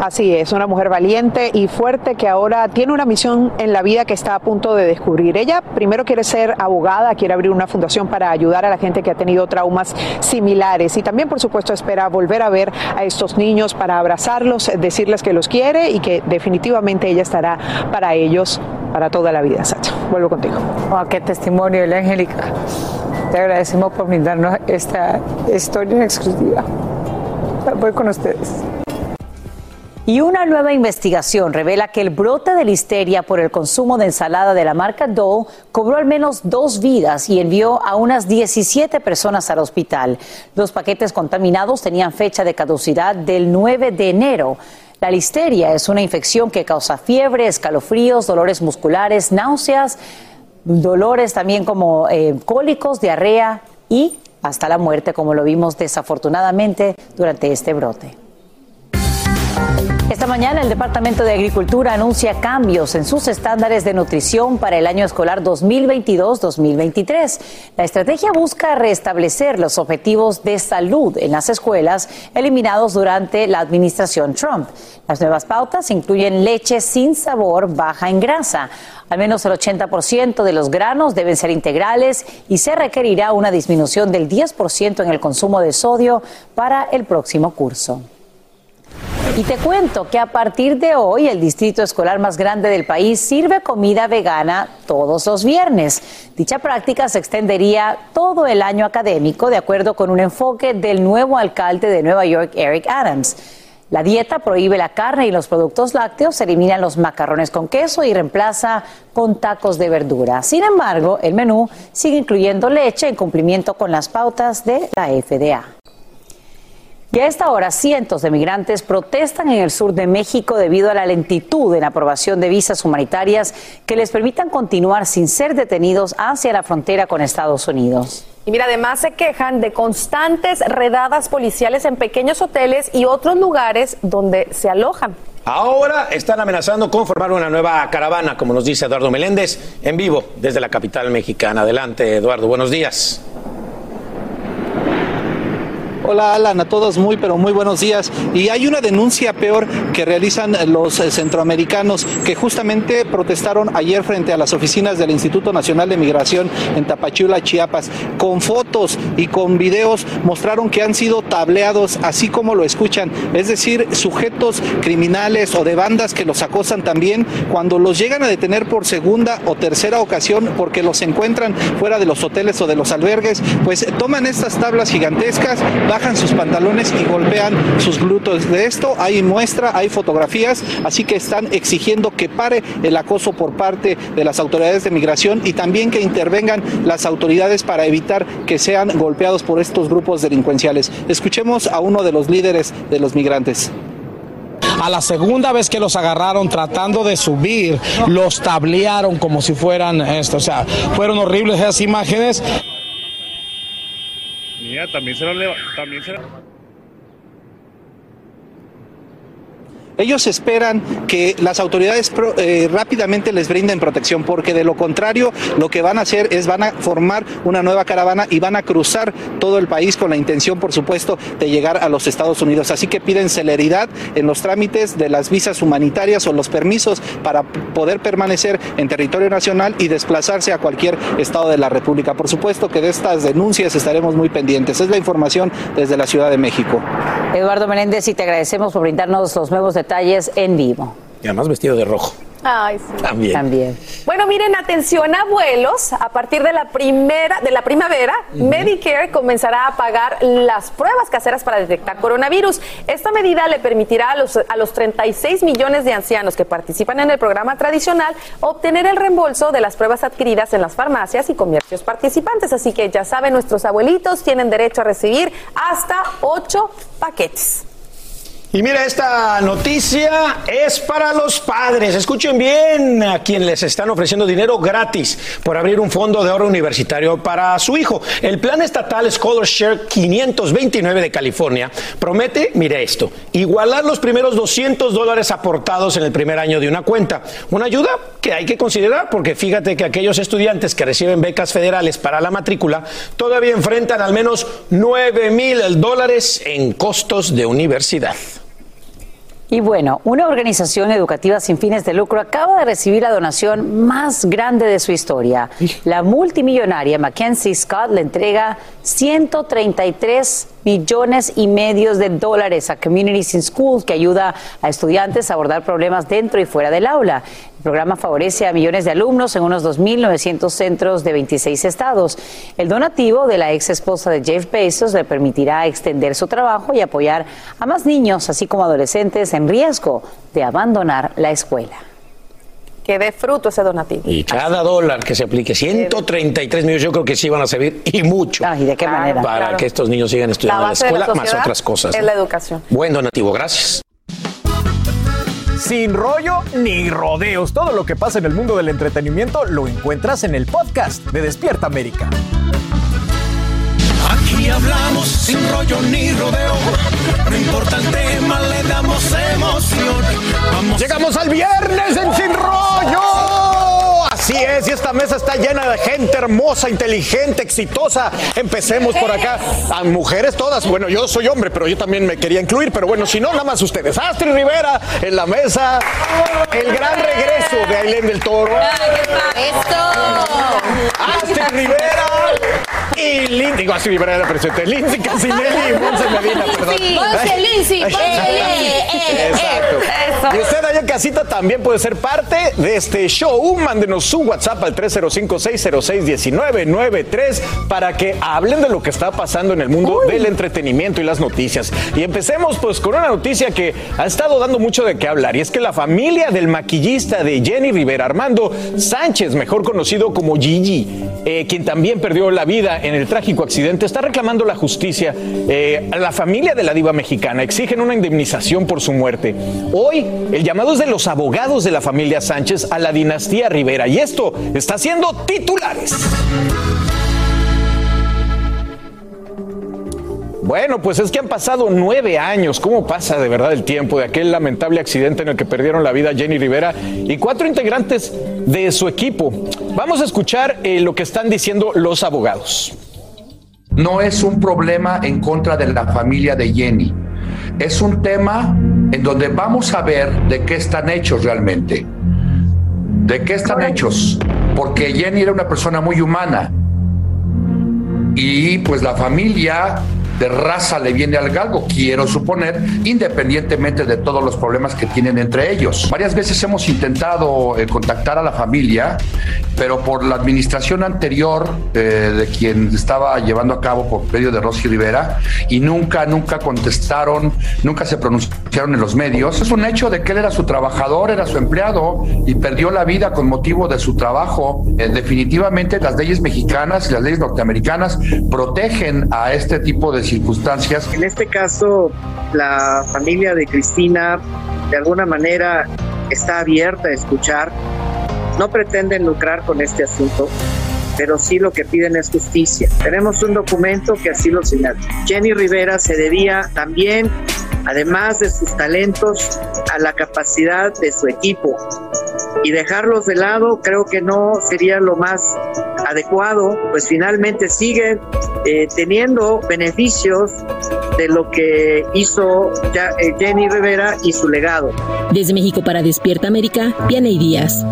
Así es, una mujer valiente y fuerte que ahora tiene una misión en la vida que está a punto de descubrir. Ella primero quiere ser abogada, quiere abrir una fundación para ayudar a la gente que ha tenido traumas similares y también, por supuesto, espera volver a ver a estos niños para abrazarlos, decirles que los quiere y que definitivamente ella estará para ellos para toda la vida, Sacha. Vuelvo contigo. Oh, qué testimonio, la Angélica. Te agradecemos por brindarnos esta historia en exclusiva. Voy con ustedes. Y una nueva investigación revela que el brote de listeria por el consumo de ensalada de la marca Dole cobró al menos dos vidas y envió a unas 17 personas al hospital. Los paquetes contaminados tenían fecha de caducidad del 9 de enero. La listeria es una infección que causa fiebre, escalofríos, dolores musculares, náuseas, dolores también como eh, cólicos, diarrea y hasta la muerte, como lo vimos desafortunadamente durante este brote. Esta mañana el Departamento de Agricultura anuncia cambios en sus estándares de nutrición para el año escolar 2022-2023. La estrategia busca restablecer los objetivos de salud en las escuelas eliminados durante la administración Trump. Las nuevas pautas incluyen leche sin sabor, baja en grasa. Al menos el 80% de los granos deben ser integrales y se requerirá una disminución del 10% en el consumo de sodio para el próximo curso. Y te cuento que a partir de hoy el distrito escolar más grande del país sirve comida vegana todos los viernes. Dicha práctica se extendería todo el año académico de acuerdo con un enfoque del nuevo alcalde de Nueva York, Eric Adams. La dieta prohíbe la carne y los productos lácteos, eliminan los macarrones con queso y reemplaza con tacos de verdura. Sin embargo, el menú sigue incluyendo leche en cumplimiento con las pautas de la FDA. Y a esta hora, cientos de migrantes protestan en el sur de México debido a la lentitud en la aprobación de visas humanitarias que les permitan continuar sin ser detenidos hacia la frontera con Estados Unidos. Y mira, además se quejan de constantes redadas policiales en pequeños hoteles y otros lugares donde se alojan. Ahora están amenazando con formar una nueva caravana, como nos dice Eduardo Meléndez, en vivo desde la capital mexicana. Adelante, Eduardo, buenos días. Hola Alan, a todos muy pero muy buenos días. Y hay una denuncia peor que realizan los eh, centroamericanos que justamente protestaron ayer frente a las oficinas del Instituto Nacional de Migración en Tapachula, Chiapas. Con fotos y con videos mostraron que han sido tableados así como lo escuchan, es decir, sujetos criminales o de bandas que los acosan también cuando los llegan a detener por segunda o tercera ocasión porque los encuentran fuera de los hoteles o de los albergues, pues toman estas tablas gigantescas, bajan sus pantalones y golpean sus glúteos. De esto hay muestra, hay fotografías, así que están exigiendo que pare el acoso por parte de las autoridades de migración y también que intervengan las autoridades para evitar que sean golpeados por estos grupos delincuenciales. Escuchemos a uno de los líderes de los migrantes. A la segunda vez que los agarraron tratando de subir, los tablearon como si fueran esto. O sea, fueron horribles esas imágenes. Mira, también se lo leva, también se Ellos esperan que las autoridades eh, rápidamente les brinden protección, porque de lo contrario lo que van a hacer es van a formar una nueva caravana y van a cruzar todo el país con la intención, por supuesto, de llegar a los Estados Unidos. Así que piden celeridad en los trámites de las visas humanitarias o los permisos para poder permanecer en territorio nacional y desplazarse a cualquier estado de la República. Por supuesto que de estas denuncias estaremos muy pendientes. Es la información desde la Ciudad de México. Eduardo Menéndez, y te agradecemos por brindarnos los nuevos detalles en vivo. Y además vestido de rojo. Ay, sí. También. También. Bueno, miren, atención abuelos, a partir de la primera de la primavera, Medicare comenzará a pagar las pruebas caseras para detectar coronavirus. Esta medida le permitirá a los a los 36 millones de ancianos que participan en el programa tradicional obtener el reembolso de las pruebas adquiridas en las farmacias y comercios participantes, así que ya saben, nuestros abuelitos tienen derecho a recibir hasta ocho paquetes. Y mira, esta noticia es para los padres. Escuchen bien a quien les están ofreciendo dinero gratis por abrir un fondo de ahorro universitario para su hijo. El plan estatal Scholarshare 529 de California promete, mire esto, igualar los primeros 200 dólares aportados en el primer año de una cuenta. Una ayuda que hay que considerar porque fíjate que aquellos estudiantes que reciben becas federales para la matrícula todavía enfrentan al menos 9 mil dólares en costos de universidad. Y bueno, una organización educativa sin fines de lucro acaba de recibir la donación más grande de su historia. La multimillonaria Mackenzie Scott le entrega 133 millones y medios de dólares a Communities in Schools, que ayuda a estudiantes a abordar problemas dentro y fuera del aula. El programa favorece a millones de alumnos en unos 2.900 centros de 26 estados. El donativo de la ex esposa de Jeff Bezos le permitirá extender su trabajo y apoyar a más niños, así como adolescentes en riesgo de abandonar la escuela. Que dé fruto ese donativo. Y cada dólar que se aplique, 133 millones, yo creo que sí van a servir y mucho. ¿y de qué manera? Para Claro. que estos niños sigan estudiando en la escuela, más otras cosas. Es ¿no? la educación. Buen donativo, gracias. Sin rollo ni rodeos, todo lo que pasa en el mundo del entretenimiento lo encuentras en el podcast de Despierta América. Aquí hablamos sin rollo ni rodeo. No importa el tema, le damos emoción. Vamos. Llegamos al viernes en Sin Rollo. Así es, y esta mesa está llena de gente hermosa, inteligente, exitosa. Empecemos por acá. A mujeres todas. Bueno, yo soy hombre, pero yo también me quería incluir. Pero bueno, si no, nada más ustedes. Astrid Rivera en la mesa. El gran regreso de Ailén del Toro. Astrid Rivera. Y Lindsay, digo Astrid Rivera era presente. Lindsay Casinelli y Monse Medina, perdón. Monse, Lindsay, (laughs) Monse, eh, eh, Exacto. Y usted allá en casita también puede ser parte de este show. Mándenos su WhatsApp al 305-606-1993 para que hablen de lo que está pasando en el mundo del entretenimiento y las noticias. Y empecemos pues con una noticia que ha estado dando mucho de qué hablar y es que la familia del maquillista de Jenny Rivera, Armando Sánchez, mejor conocido como Gigi, eh, quien también perdió la vida en el trágico accidente, está reclamando la justicia. Eh, a la familia de la diva mexicana exigen una indemnización por su muerte. Hoy el llamado es de los abogados de la familia Sánchez a la dinastía Rivera y esto está haciendo titulares. Bueno, pues es que han pasado nueve años. ¿Cómo pasa de verdad el tiempo de aquel lamentable accidente en el que perdieron la vida Jenny Rivera y cuatro integrantes de su equipo? Vamos a escuchar eh, lo que están diciendo los abogados. no es un problema en contra de la familia de Jenny. Es un tema en donde vamos a ver de qué están hechos realmente. ¿De qué están hechos? Porque Jenny era una persona muy humana. Y pues la familia de raza le viene al galgo, quiero suponer, independientemente de todos los problemas que tienen entre ellos. Varias veces hemos intentado eh, contactar a la familia, pero por la administración anterior eh, de quien estaba llevando a cabo por medio de Rosy Rivera, y nunca, nunca contestaron, nunca se pronunciaron en los medios. Es un hecho de que él era su trabajador, era su empleado y perdió la vida con motivo de su trabajo. Eh, definitivamente las leyes mexicanas y las leyes norteamericanas protegen a este tipo de circunstancias. En este caso, la familia de Cristina de alguna manera está abierta a escuchar. No pretenden lucrar con este asunto, pero sí lo que piden es justicia. Tenemos un documento que así lo señala. Jenny Rivera se debía también, además de sus talentos, a la capacidad de su equipo. Y dejarlos de lado creo que no sería lo más adecuado, pues finalmente siguen eh, teniendo beneficios de lo que hizo eh, Jenny Rivera y su legado. Desde México para Despierta América, Vianey Díaz.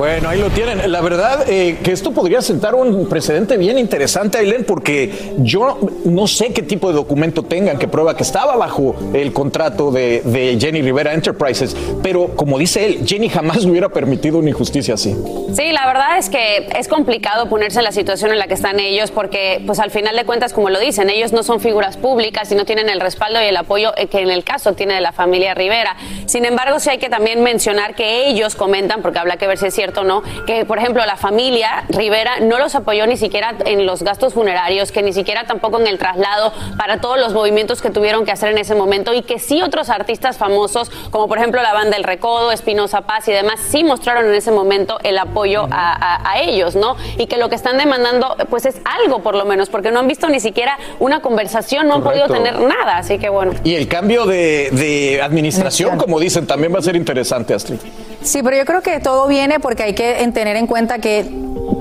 Bueno, ahí lo tienen. La verdad eh, que esto podría sentar un precedente bien interesante, Aileen, porque yo no sé qué tipo de documento tengan que prueba que estaba bajo el contrato de, Jenny Rivera Enterprises, pero como dice él, Jenny jamás hubiera permitido una injusticia así. Sí, la verdad es que es complicado ponerse en la situación en la que están ellos porque, pues al final de cuentas, como lo dicen, ellos no son figuras públicas y no tienen el respaldo y el apoyo eh, que en el caso tiene de la familia Rivera. Sin embargo, sí hay que también mencionar que ellos comentan, porque habla que ver si es cierto o no, que, por ejemplo, la familia Rivera no los apoyó ni siquiera en los gastos funerarios, que ni siquiera tampoco en el traslado para todos los movimientos que tuvieron que hacer en ese momento y que sí otros artistas famosos, como por ejemplo la banda El Recodo, Espinosa Paz y demás, sí mostraron en ese momento el apoyo a, a- a ellos, ¿no? Y que lo que están demandando, pues es algo por lo menos, porque no han visto ni siquiera una conversación, no han podido tener nada, así que bueno. Y el cambio de, de administración, como dicen, también va a ser interesante, Astrid. Sí, pero yo creo que todo viene porque hay que en- tener en cuenta que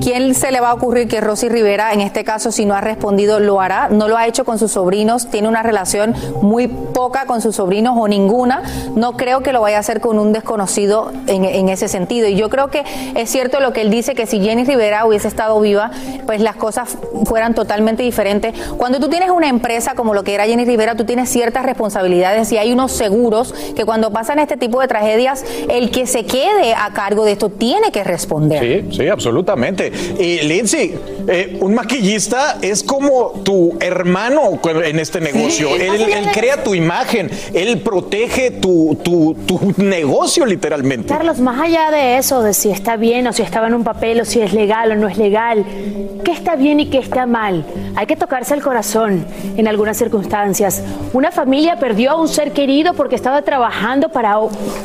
¿quién se le va a ocurrir que Rosy Rivera, en este caso, si no ha respondido, lo hará? No lo ha hecho con sus sobrinos, tiene una relación muy poca con sus sobrinos o ninguna. No creo que lo vaya a hacer con un desconocido en, en ese sentido. Y yo creo que es cierto lo que él dice, que si Jenny Rivera hubiese estado viva, pues las cosas fueran totalmente diferentes. Cuando tú tienes una empresa como lo que era Jenny Rivera, tú tienes ciertas responsabilidades y hay unos seguros que cuando pasan este tipo de tragedias, el que se quede a cargo de esto tiene que responder. Sí, sí, absolutamente. Y Lindsay, eh, un maquillista es como tu hermano en este negocio. Él, él crea tu imagen, él protege tu, tu, tu negocio literalmente. Carlos, más allá de eso, de si está bien o si estaba en un papel o si es legal o no es legal, ¿qué está bien y qué está mal? Hay que tocarse el corazón en algunas circunstancias. Una familia perdió a un ser querido porque estaba trabajando para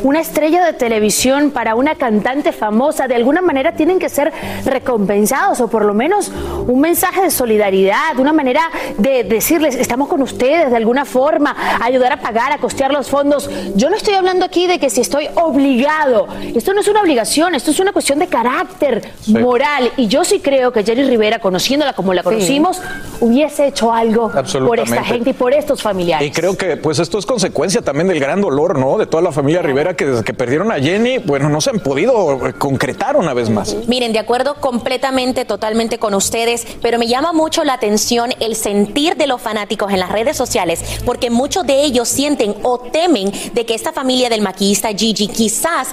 una estrella de televisión, para una cantante famosa. De alguna manera tienen que ser recompensados o por lo menos un mensaje de solidaridad, una manera de decirles, estamos con ustedes de alguna forma, ayudar a pagar, a costear los fondos. Yo no estoy hablando aquí de que si estoy obligado. Esto no es una obligación, esto es una cuestión de carácter moral. Y yo sí creo que Jerry Rivera, conociéndola como la conocimos, hubiese hecho algo por esta gente y por estos familiares. Y creo que pues esto es consecuencia también del gran dolor, ¿no? De toda la familia Rivera que desde que perdieron a Jenny, bueno, no se han podido eh, concretar una vez más. Miren, de acuerdo completamente, totalmente con ustedes, pero me llama mucho la atención el sentir de los fanáticos en las redes sociales, porque muchos de ellos sienten o temen de que esta familia del maquillista Gigi quizás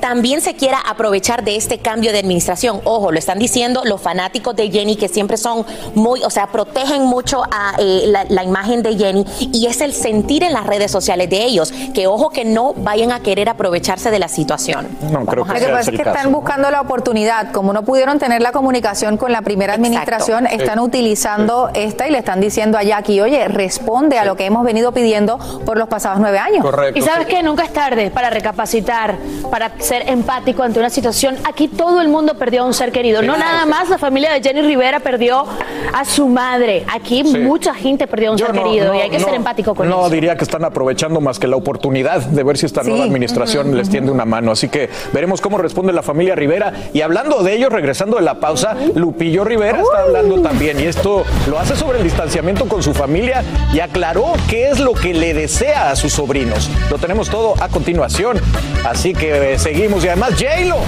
también se quiera aprovechar de este cambio de administración. Ojo, lo están diciendo los fanáticos de Jenny que siempre son muy, o sea, protegen mucho a eh, la, la imagen de Jenny y es el sentir en las redes sociales de ellos, que ojo que no vayan a querer aprovecharse de la situación. No, creo que Lo que pasa es que caso. están buscando la oportunidad. Como no pudieron tener la comunicación con la primera administración, están utilizando esta y le están diciendo a Jackie, oye, responde a lo que hemos venido pidiendo por los pasados nueve años. Y sabes que nunca es tarde para recapacitar, para ser empático ante una situación. Aquí todo el mundo perdió a un ser querido. No nada más la familia de Jenny Rivera perdió a su madre. Aquí mucha gente perdió a un Yo ser no- querido y no- hay que no- ser empático con No eso. diría que están aprovechando más que la oportunidad de ver si esta nueva administración les tiende una mano. Así que veremos cómo responde la familia Rivera. Y hablando de ellos, regresando de la pausa, Lupillo Rivera está hablando también. Y esto lo hace sobre el distanciamiento con su familia y aclaró qué es lo que le desea a sus sobrinos. Lo tenemos todo a continuación. Así que eh, seguimos. Y además, J-Lo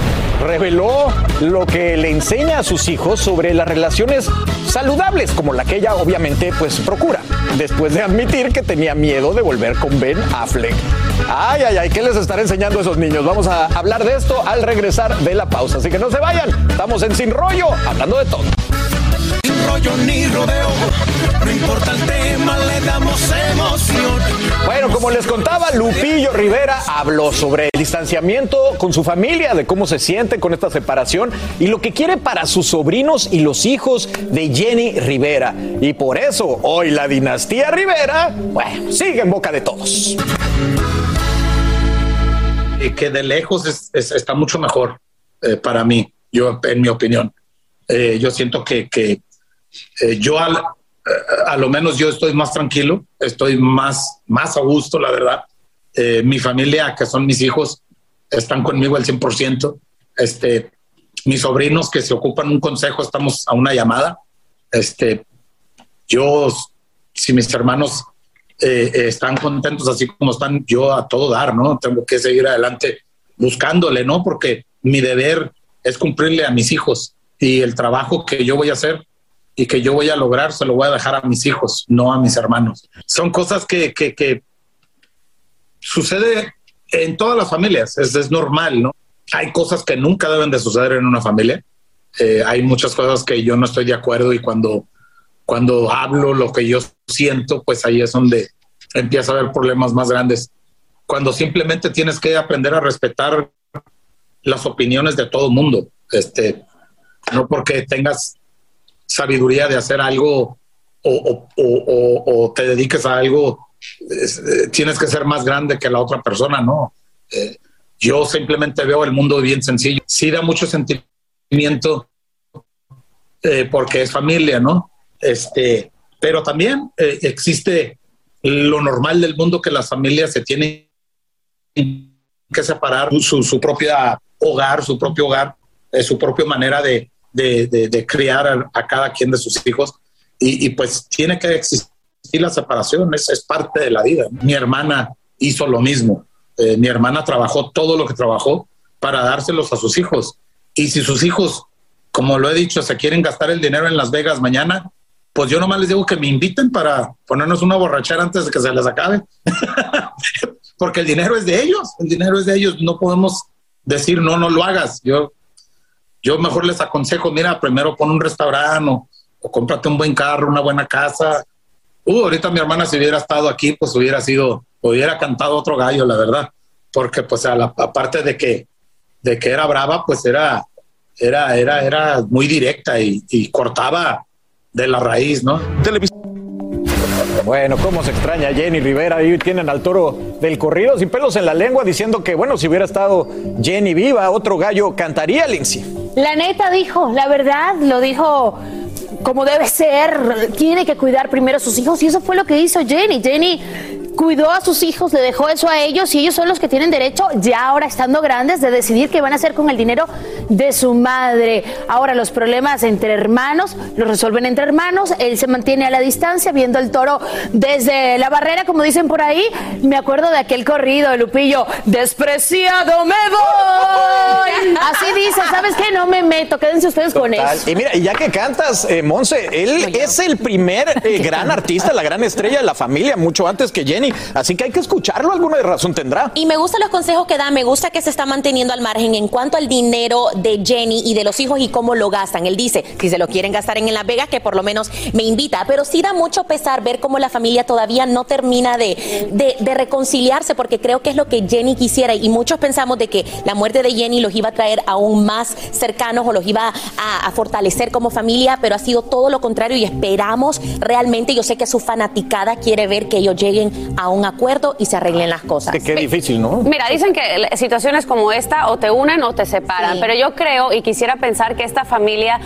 reveló lo que le enseña a sus hijos sobre las relaciones saludables, como la que ella obviamente pues procura, después de admitir que tenía miedo de volver con Ben Affleck. Ay, ay, ay, ¿qué les estará enseñando a esos niños? Vamos a hablar de esto al regresar de la pausa, así que no se vayan, estamos en Sin Rollo, hablando de todo. Sin rollo ni rodeo, no importa el tema, le damos emoción. Bueno, como les contaba, Lupillo Rivera habló sobre el distanciamiento con su familia, de cómo se siente con esta separación y lo que quiere para sus sobrinos y los hijos de Jenny Rivera. Y por eso hoy la dinastía Rivera, bueno, sigue en boca de todos. Que de lejos es- es- está mucho mejor eh, para mí, yo en mi opinión. Eh, yo siento que, que, eh, yo al- a lo menos yo estoy más tranquilo, estoy más, más a gusto, la verdad. Mi familia, que son mis hijos, están conmigo al 100%. Este, mis sobrinos que se ocupan un consejo, estamos a una llamada. Este, yo, si mis hermanos eh, eh, están contentos así como están, yo a todo dar, ¿no? Tengo que seguir adelante buscándole, ¿no? Porque mi deber es cumplirle a mis hijos y el trabajo que yo voy a hacer y que yo voy a lograr se lo voy a dejar a mis hijos, no a mis hermanos. Son cosas que, que, sucede en todas las familias, es, es normal, ¿no? Hay cosas que nunca deben de suceder en una familia. Eh, hay muchas cosas que yo no estoy de acuerdo y cuando cuando hablo lo que yo siento, pues ahí es donde empieza a haber problemas más grandes. Cuando simplemente tienes que aprender a respetar las opiniones de todo mundo, este, no porque tengas sabiduría de hacer algo o, te dediques a algo, eh, tienes que ser más grande que la otra persona, ¿no? Eh, yo simplemente veo el mundo bien sencillo. Sí da mucho sentimiento eh, porque es familia, ¿no? Este, pero también eh, existe lo normal del mundo que las familias se tienen que separar su, su propia hogar, su propio hogar, eh, su propia manera de, de, de- de criar a, a cada quien de sus hijos. Y, y, pues tiene que existir la separación, es, es parte de la vida. Mi hermana hizo lo mismo, Eh, mi hermana trabajó todo lo que trabajó para dárselos a sus hijos. Y si sus hijos, como lo he dicho, se quieren gastar el dinero en Las Vegas mañana, pues yo nomás les digo que me inviten para ponernos una borrachera antes de que se les acabe (laughs) porque el dinero es de ellos, el dinero es de ellos, no podemos decir no, no lo hagas. Yo, yo mejor les aconsejo, mira, primero pon un restaurante o, cómprate un buen carro, una buena casa. Uh, ahorita mi hermana si hubiera estado aquí, pues hubiera sido, hubiera cantado otro gallo, la verdad, porque pues a aparte de que, de que era brava, pues era, era, era, era muy directa y cortaba de la raíz, ¿no? Bueno, cómo se extraña a Jenny Rivera. Ahí tienen al toro del corrido sin pelos en la lengua diciendo que, bueno, si hubiera estado Jenny viva, otro gallo cantaría, Lindsay. La neta dijo, la verdad, lo dijo como debe ser. Tiene que cuidar primero a sus hijos y eso fue lo que hizo Jenny. Jenny cuidó a sus hijos, le dejó eso a ellos y ellos son los que tienen derecho, ya ahora estando grandes, de decidir qué van a hacer con el dinero de su madre. Ahora los problemas entre hermanos los resuelven entre hermanos, él se mantiene a la distancia viendo el toro desde la barrera, como dicen por ahí. Me acuerdo de aquel corrido de Lupillo, despreciado me voy. Así dice, ¿sabes qué? No me meto, quédense ustedes con eso. Y mira, ya que cantas, eh, Monse, él es el primer eh, (laughs) gran artista, la gran estrella de la familia, mucho antes que Jenny. Así que hay que escucharlo, alguna razón tendrá. Y me gustan los consejos que da, me gusta que se está manteniendo al margen en cuanto al dinero de Jenny y de los hijos y cómo lo gastan. Él dice, si se lo quieren gastar en Las Vegas, que por lo menos me invita. Pero sí da mucho pesar ver cómo la familia todavía no termina de, de- reconciliarse, porque creo que es lo que Jenny quisiera. Y muchos pensamos de que la muerte de Jenny los iba a traer aún más cercanos o los iba a, a fortalecer como familia, pero ha sido todo lo contrario y esperamos realmente, yo sé que su fanaticada quiere ver que ellos lleguen a un acuerdo y se arreglen las cosas. Qué difícil, ¿no? Mira, dicen que situaciones como esta o te unen o te separan, Sí. pero yo creo y quisiera pensar que esta familia,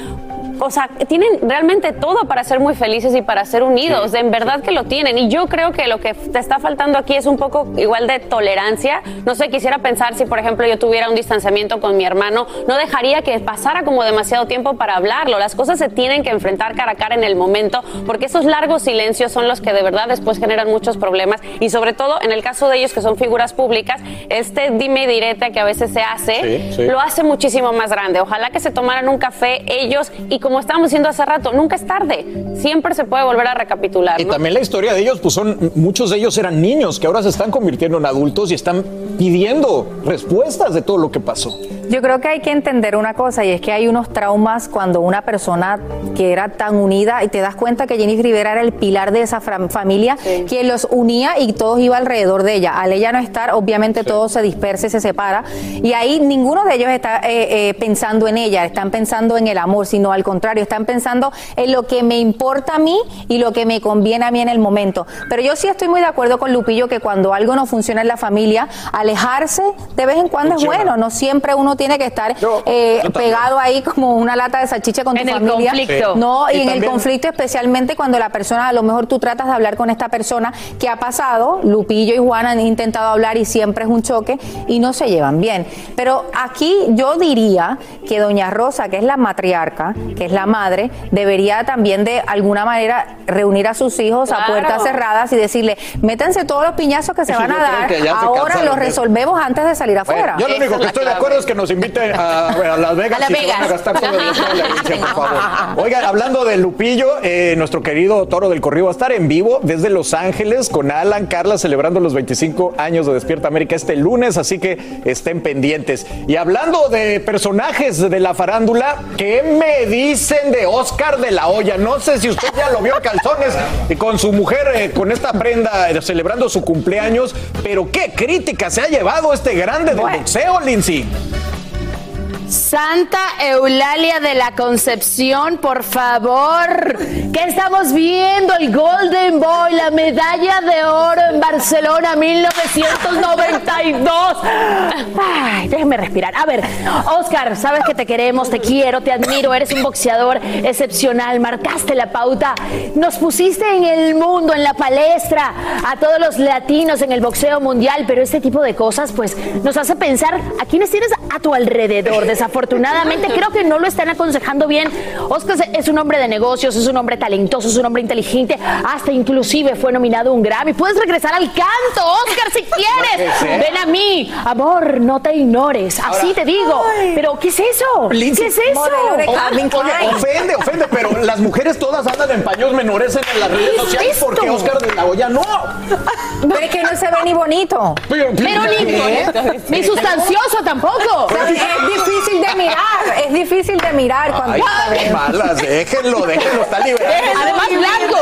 o sea, tienen realmente todo para ser muy felices y para ser unidos, en verdad que lo tienen. Y yo creo que lo que te está faltando aquí es un poco igual de tolerancia. No sé, quisiera pensar si, por ejemplo, yo tuviera un distanciamiento con mi hermano, no dejaría que pasara como demasiado tiempo para hablarlo. Las cosas se tienen que enfrentar cara a cara en el momento, porque esos largos silencios son los que de verdad después generan muchos problemas y sobre todo en el caso de ellos que son figuras públicas, este dime y direte que a veces se hace, Sí, sí. lo hace muchísimo más grande. Ojalá que se tomaran un café ellos y como estábamos diciendo hace rato, nunca es tarde, siempre se puede volver a recapitular. Y ¿no? también la historia de ellos, pues son, muchos de ellos eran niños que ahora se están convirtiendo en adultos y están pidiendo respuestas de todo lo que pasó. Yo creo que hay que entender una cosa y es que hay unos traumas cuando una persona que era tan unida y te das cuenta que Jenny Rivera era el pilar de esa fam- familia que los unía y todos iba alrededor de ella. Al ella no estar, obviamente todo se dispersa y se separa y ahí ninguno de ellos está eh, eh, pensando en ella, están pensando en el amor, sino al contrario, están pensando en lo que me importa a mí y lo que me conviene a mí en el momento. Pero yo sí estoy muy de acuerdo con Lupillo que cuando algo no funciona en la familia, alejarse de vez en cuando Funciona. es bueno, no siempre uno tiene que estar eh, yo pegado ahí como una lata de salchicha con tu En el familia. conflicto. No, y, Y en el también- conflicto especialmente cuando la persona, a lo mejor tú tratas de hablar con esta persona que ha pasado, Lupillo y Juan han intentado hablar y siempre es un choque y no se llevan bien. Pero aquí yo diría que doña Rosa, que es la matriarca, que es la madre, debería también de alguna manera reunir a sus hijos a puertas cerradas y decirle, métanse todos los piñazos que se van a dar, ahora los de- resolvemos antes de salir afuera. Yo lo único que estoy de acuerdo es que nos inviten a, (laughs) a Las Vegas A Las y se van a Vegas. gastar todo el dinero de la por favor. (laughs) Oigan, hablando de Lupillo, eh, nuestro querido Toro del Corrido va a estar en vivo desde Los Ángeles con Alan Carla celebrando los 25 años de Despierta América este lunes, así que estén pendientes. Y hablando de personajes de la farándula, ¿qué me dicen de Oscar de la Hoya? No sé si usted ya lo vio calzones y con su mujer eh, con esta prenda eh, celebrando su cumpleaños, pero qué crítica se ha llevado este grande del boxeo, Lindsay. Santa Eulalia de la Concepción, por favor. ¿Qué estamos viendo? El Golden Boy, la medalla de oro en Barcelona 1992. Ay, déjeme respirar. A ver, Oscar, sabes que te queremos, te quiero, te admiro, eres un boxeador excepcional, marcaste la pauta, nos pusiste en el mundo, en la palestra, a todos los latinos en el boxeo mundial, pero este tipo de cosas, pues, nos hace pensar a quiénes tienes a tu alrededor, desafortunadamente creo que no lo están aconsejando bien. Oscar es un hombre de negocios, es un hombre talentoso, es un hombre inteligente, hasta inclusive fue nominado a un Grammy. Puedes regresar al canto, Oscar, si (laughs) quieres. Ven a mí, amor, no te ignores. Así te digo. Pero ¿qué es eso? ¿Qué es eso? Oye, ofende, ofende, pero las mujeres todas andan en paños menores en las redes ¿Qué es sociales esto? porque Oscar de la Hoya no. Pero es que no se ve ni bonito. Pero, Pero ni, ni sustancioso tampoco. Es difícil de mirar, es difícil de mirar cuando Ay, qué malas, déjenlo, déjenlo, está liberado. Además, blanco.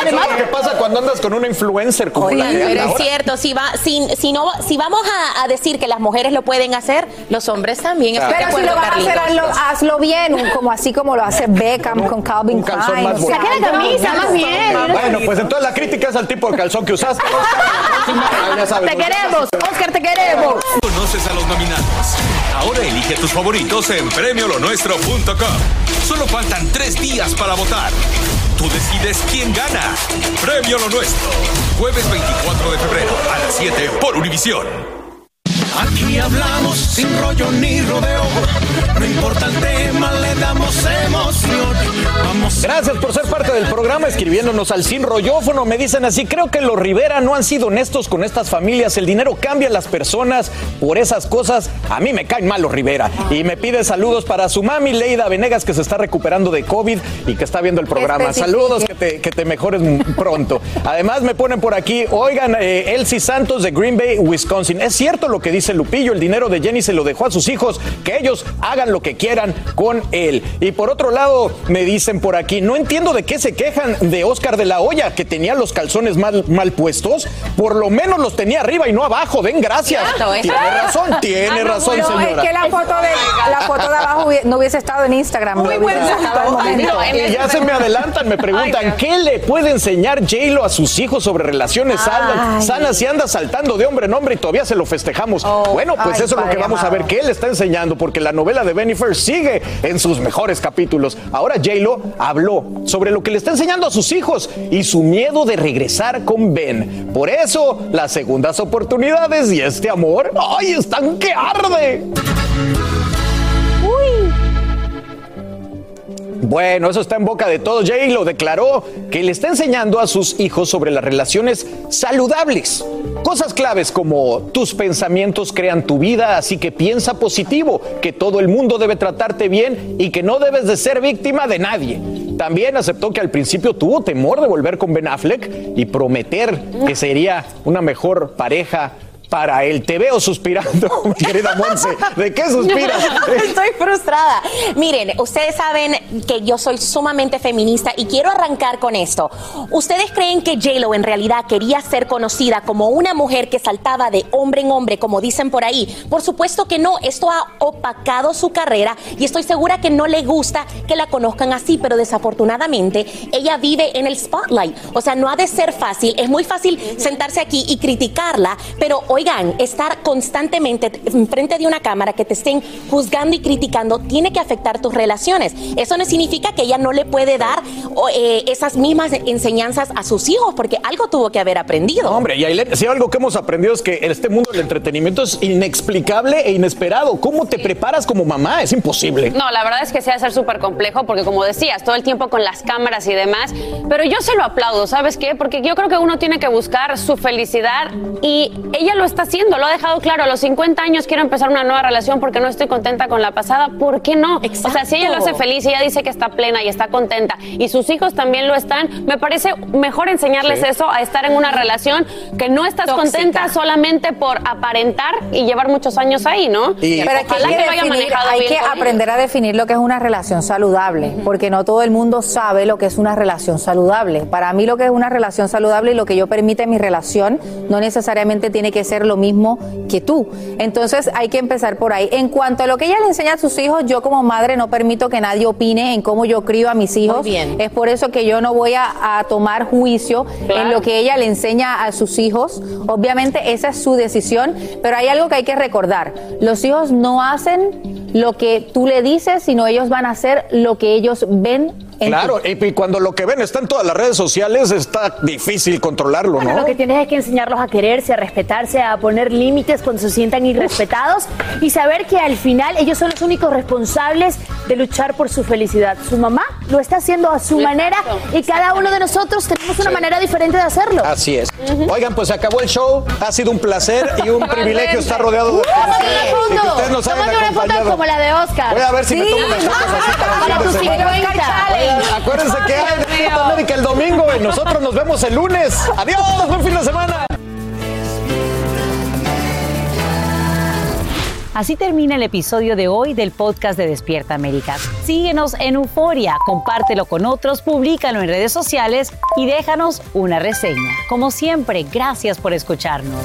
Además, ¿qué pasa cuando andas con una influencer como la anda pero es cierto, si, va, si, si, no, si vamos a, a decir que las mujeres lo pueden hacer, los hombres también. De Pero si lo vas a hacer, hazlo, hazlo bien, como así como lo hace Beckham con Calvin un calzón Klein. más o sea, la camisa, más bien. Bueno, pues entonces la crítica es al tipo de calzón que usaste. (laughs) Sabes, Te queremos, Oscar, te queremos. Conoces a los nominados. Ahora elige tus favoritos en premiolonuestro.com. Solo faltan tres días para votar. Tú decides quién gana. Premio Lo Nuestro. Jueves 24 de febrero a las 7 por Univisión. Aquí hablamos sin rollo ni rodeo. No importa el tema, le damos emoción. Vamos. Gracias por ser parte del programa, escribiéndonos al sin rollófono. Me dicen así, creo que los Rivera no han sido honestos con estas familias. El dinero cambia a las personas por esas cosas. A mí me caen mal los Rivera. Y me pide saludos para su mami, Leida Venegas, que se está recuperando de COVID y que está viendo el programa. Saludos, que te, que te mejores pronto. Además, me ponen por aquí, oigan, eh, Elsie Santos de Green Bay, Wisconsin. Es cierto lo que dice Lupillo, el dinero de Jenny se lo dejó a sus hijos, que ellos hagan lo que quieran con él. Y por otro lado, me dicen por aquí, no entiendo de qué se quejan de Oscar de la Hoya, que tenía los calzones mal, mal puestos. Por lo menos los tenía arriba y no abajo. Den gracias. ¿eh? Tiene razón, tiene Ah, no, razón, no, señora. es que la foto de la foto de abajo no hubiese estado en Instagram. Muy buen punto. momento. No, en Y ya se me adelantan, me preguntan, ¿qué le puede enseñar J-Lo a sus hijos sobre relaciones sanas, sanas y anda saltando de hombre en hombre y todavía se lo festejamos? Bueno, pues ay, eso es lo que vamos a ver. ¿qué le está enseñando? Porque la novela de Bennifer sigue en sus mejores capítulos. Ahora J-Lo habló sobre lo que le está enseñando a sus hijos y su miedo de regresar con Ben. Por eso, las segundas oportunidades y este amor, ¡ay, están que arde! Bueno, eso está en boca de todos. Jay lo declaró que le está enseñando a sus hijos sobre las relaciones saludables. Cosas claves como tus pensamientos crean tu vida, así que piensa positivo, que todo el mundo debe tratarte bien y que no debes de ser víctima de nadie. También aceptó que al principio tuvo temor de volver con Ben Affleck y prometer que sería una mejor pareja para él. Te veo suspirando, mi (laughs) (laughs) querida Monse. ¿De qué suspiras? (laughs) Estoy frustrada. Miren, ustedes saben que yo soy sumamente feminista y quiero arrancar con esto. ¿Ustedes creen que J-Lo en realidad quería ser conocida como una mujer que saltaba de hombre en hombre, como dicen por ahí? Por supuesto que no. Esto ha opacado su carrera y estoy segura que no le gusta que la conozcan así, pero desafortunadamente ella vive en el spotlight. O sea, no ha de ser fácil. Es muy fácil sentarse aquí y criticarla, pero oigan, estar constantemente enfrente de una cámara que te estén juzgando y criticando tiene que afectar tus relaciones. Eso no significa que ella no le puede dar eh, esas mismas enseñanzas a sus hijos, porque algo tuvo que haber aprendido. Hombre, y si algo que hemos aprendido es que en este mundo del entretenimiento es inexplicable e inesperado. ¿Cómo te preparas como mamá? Es imposible. No, la verdad es que se ser súper complejo porque como decías, todo el tiempo con las cámaras y demás, pero yo se lo aplaudo, ¿sabes qué? Porque yo creo que uno tiene que buscar su felicidad y ella lo está haciendo, lo ha dejado claro, a los 50 años quiero empezar una nueva relación porque no estoy contenta con la pasada, ¿por qué no? O sea, si ella lo hace feliz y ella dice que está plena y está contenta y sus hijos también lo están, me parece mejor enseñarles Sí. eso a estar en una relación que no estás Tóxica. contenta solamente por aparentar y llevar muchos años ahí, ¿no? Pero es que Ojalá hay que, que lo haya manejado hay bien que aprender a definir lo que es una relación saludable, porque no todo el mundo sabe lo que es una relación saludable. Para mí lo que es una relación saludable y lo que yo permite en mi relación no necesariamente tiene que ser lo mismo que tú. Entonces hay que empezar por ahí. En cuanto a lo que ella le enseña a sus hijos, yo como madre no permito que nadie opine en cómo yo crío a mis hijos. Es por eso que yo no voy a, a tomar juicio en lo que ella le enseña a sus hijos. Obviamente esa es su decisión, pero hay algo que hay que recordar. Los hijos no hacen lo que tú le dices, sino ellos van a hacer lo que ellos ven Claro, y y cuando lo que ven está en todas las redes sociales, está difícil controlarlo, Bueno, ¿no? lo que tienes es que enseñarlos a quererse, a respetarse, a poner límites cuando se sientan irrespetados y saber que al final ellos son los únicos responsables de luchar por su felicidad. Su mamá lo está haciendo a su manera y cada uno de nosotros tenemos una manera diferente de hacerlo. Así es. Oigan, pues se acabó el show. Ha sido un placer y un (laughs) privilegio estar rodeado de ustedes. una Y que foto. ustedes nos hayan Tómate una foto acompañado. como la de Oscar. Voy a ver si me tomo así para Para tus semana. 50. (laughs) Acuérdense que hay. Copa América el domingo y nosotros nos vemos el lunes. Adiós, buen fin de semana. Así termina el episodio de hoy del podcast de Despierta América. Síguenos en Euforia, compártelo con otros, públicalo en redes sociales y déjanos una reseña. Como siempre, gracias por escucharnos.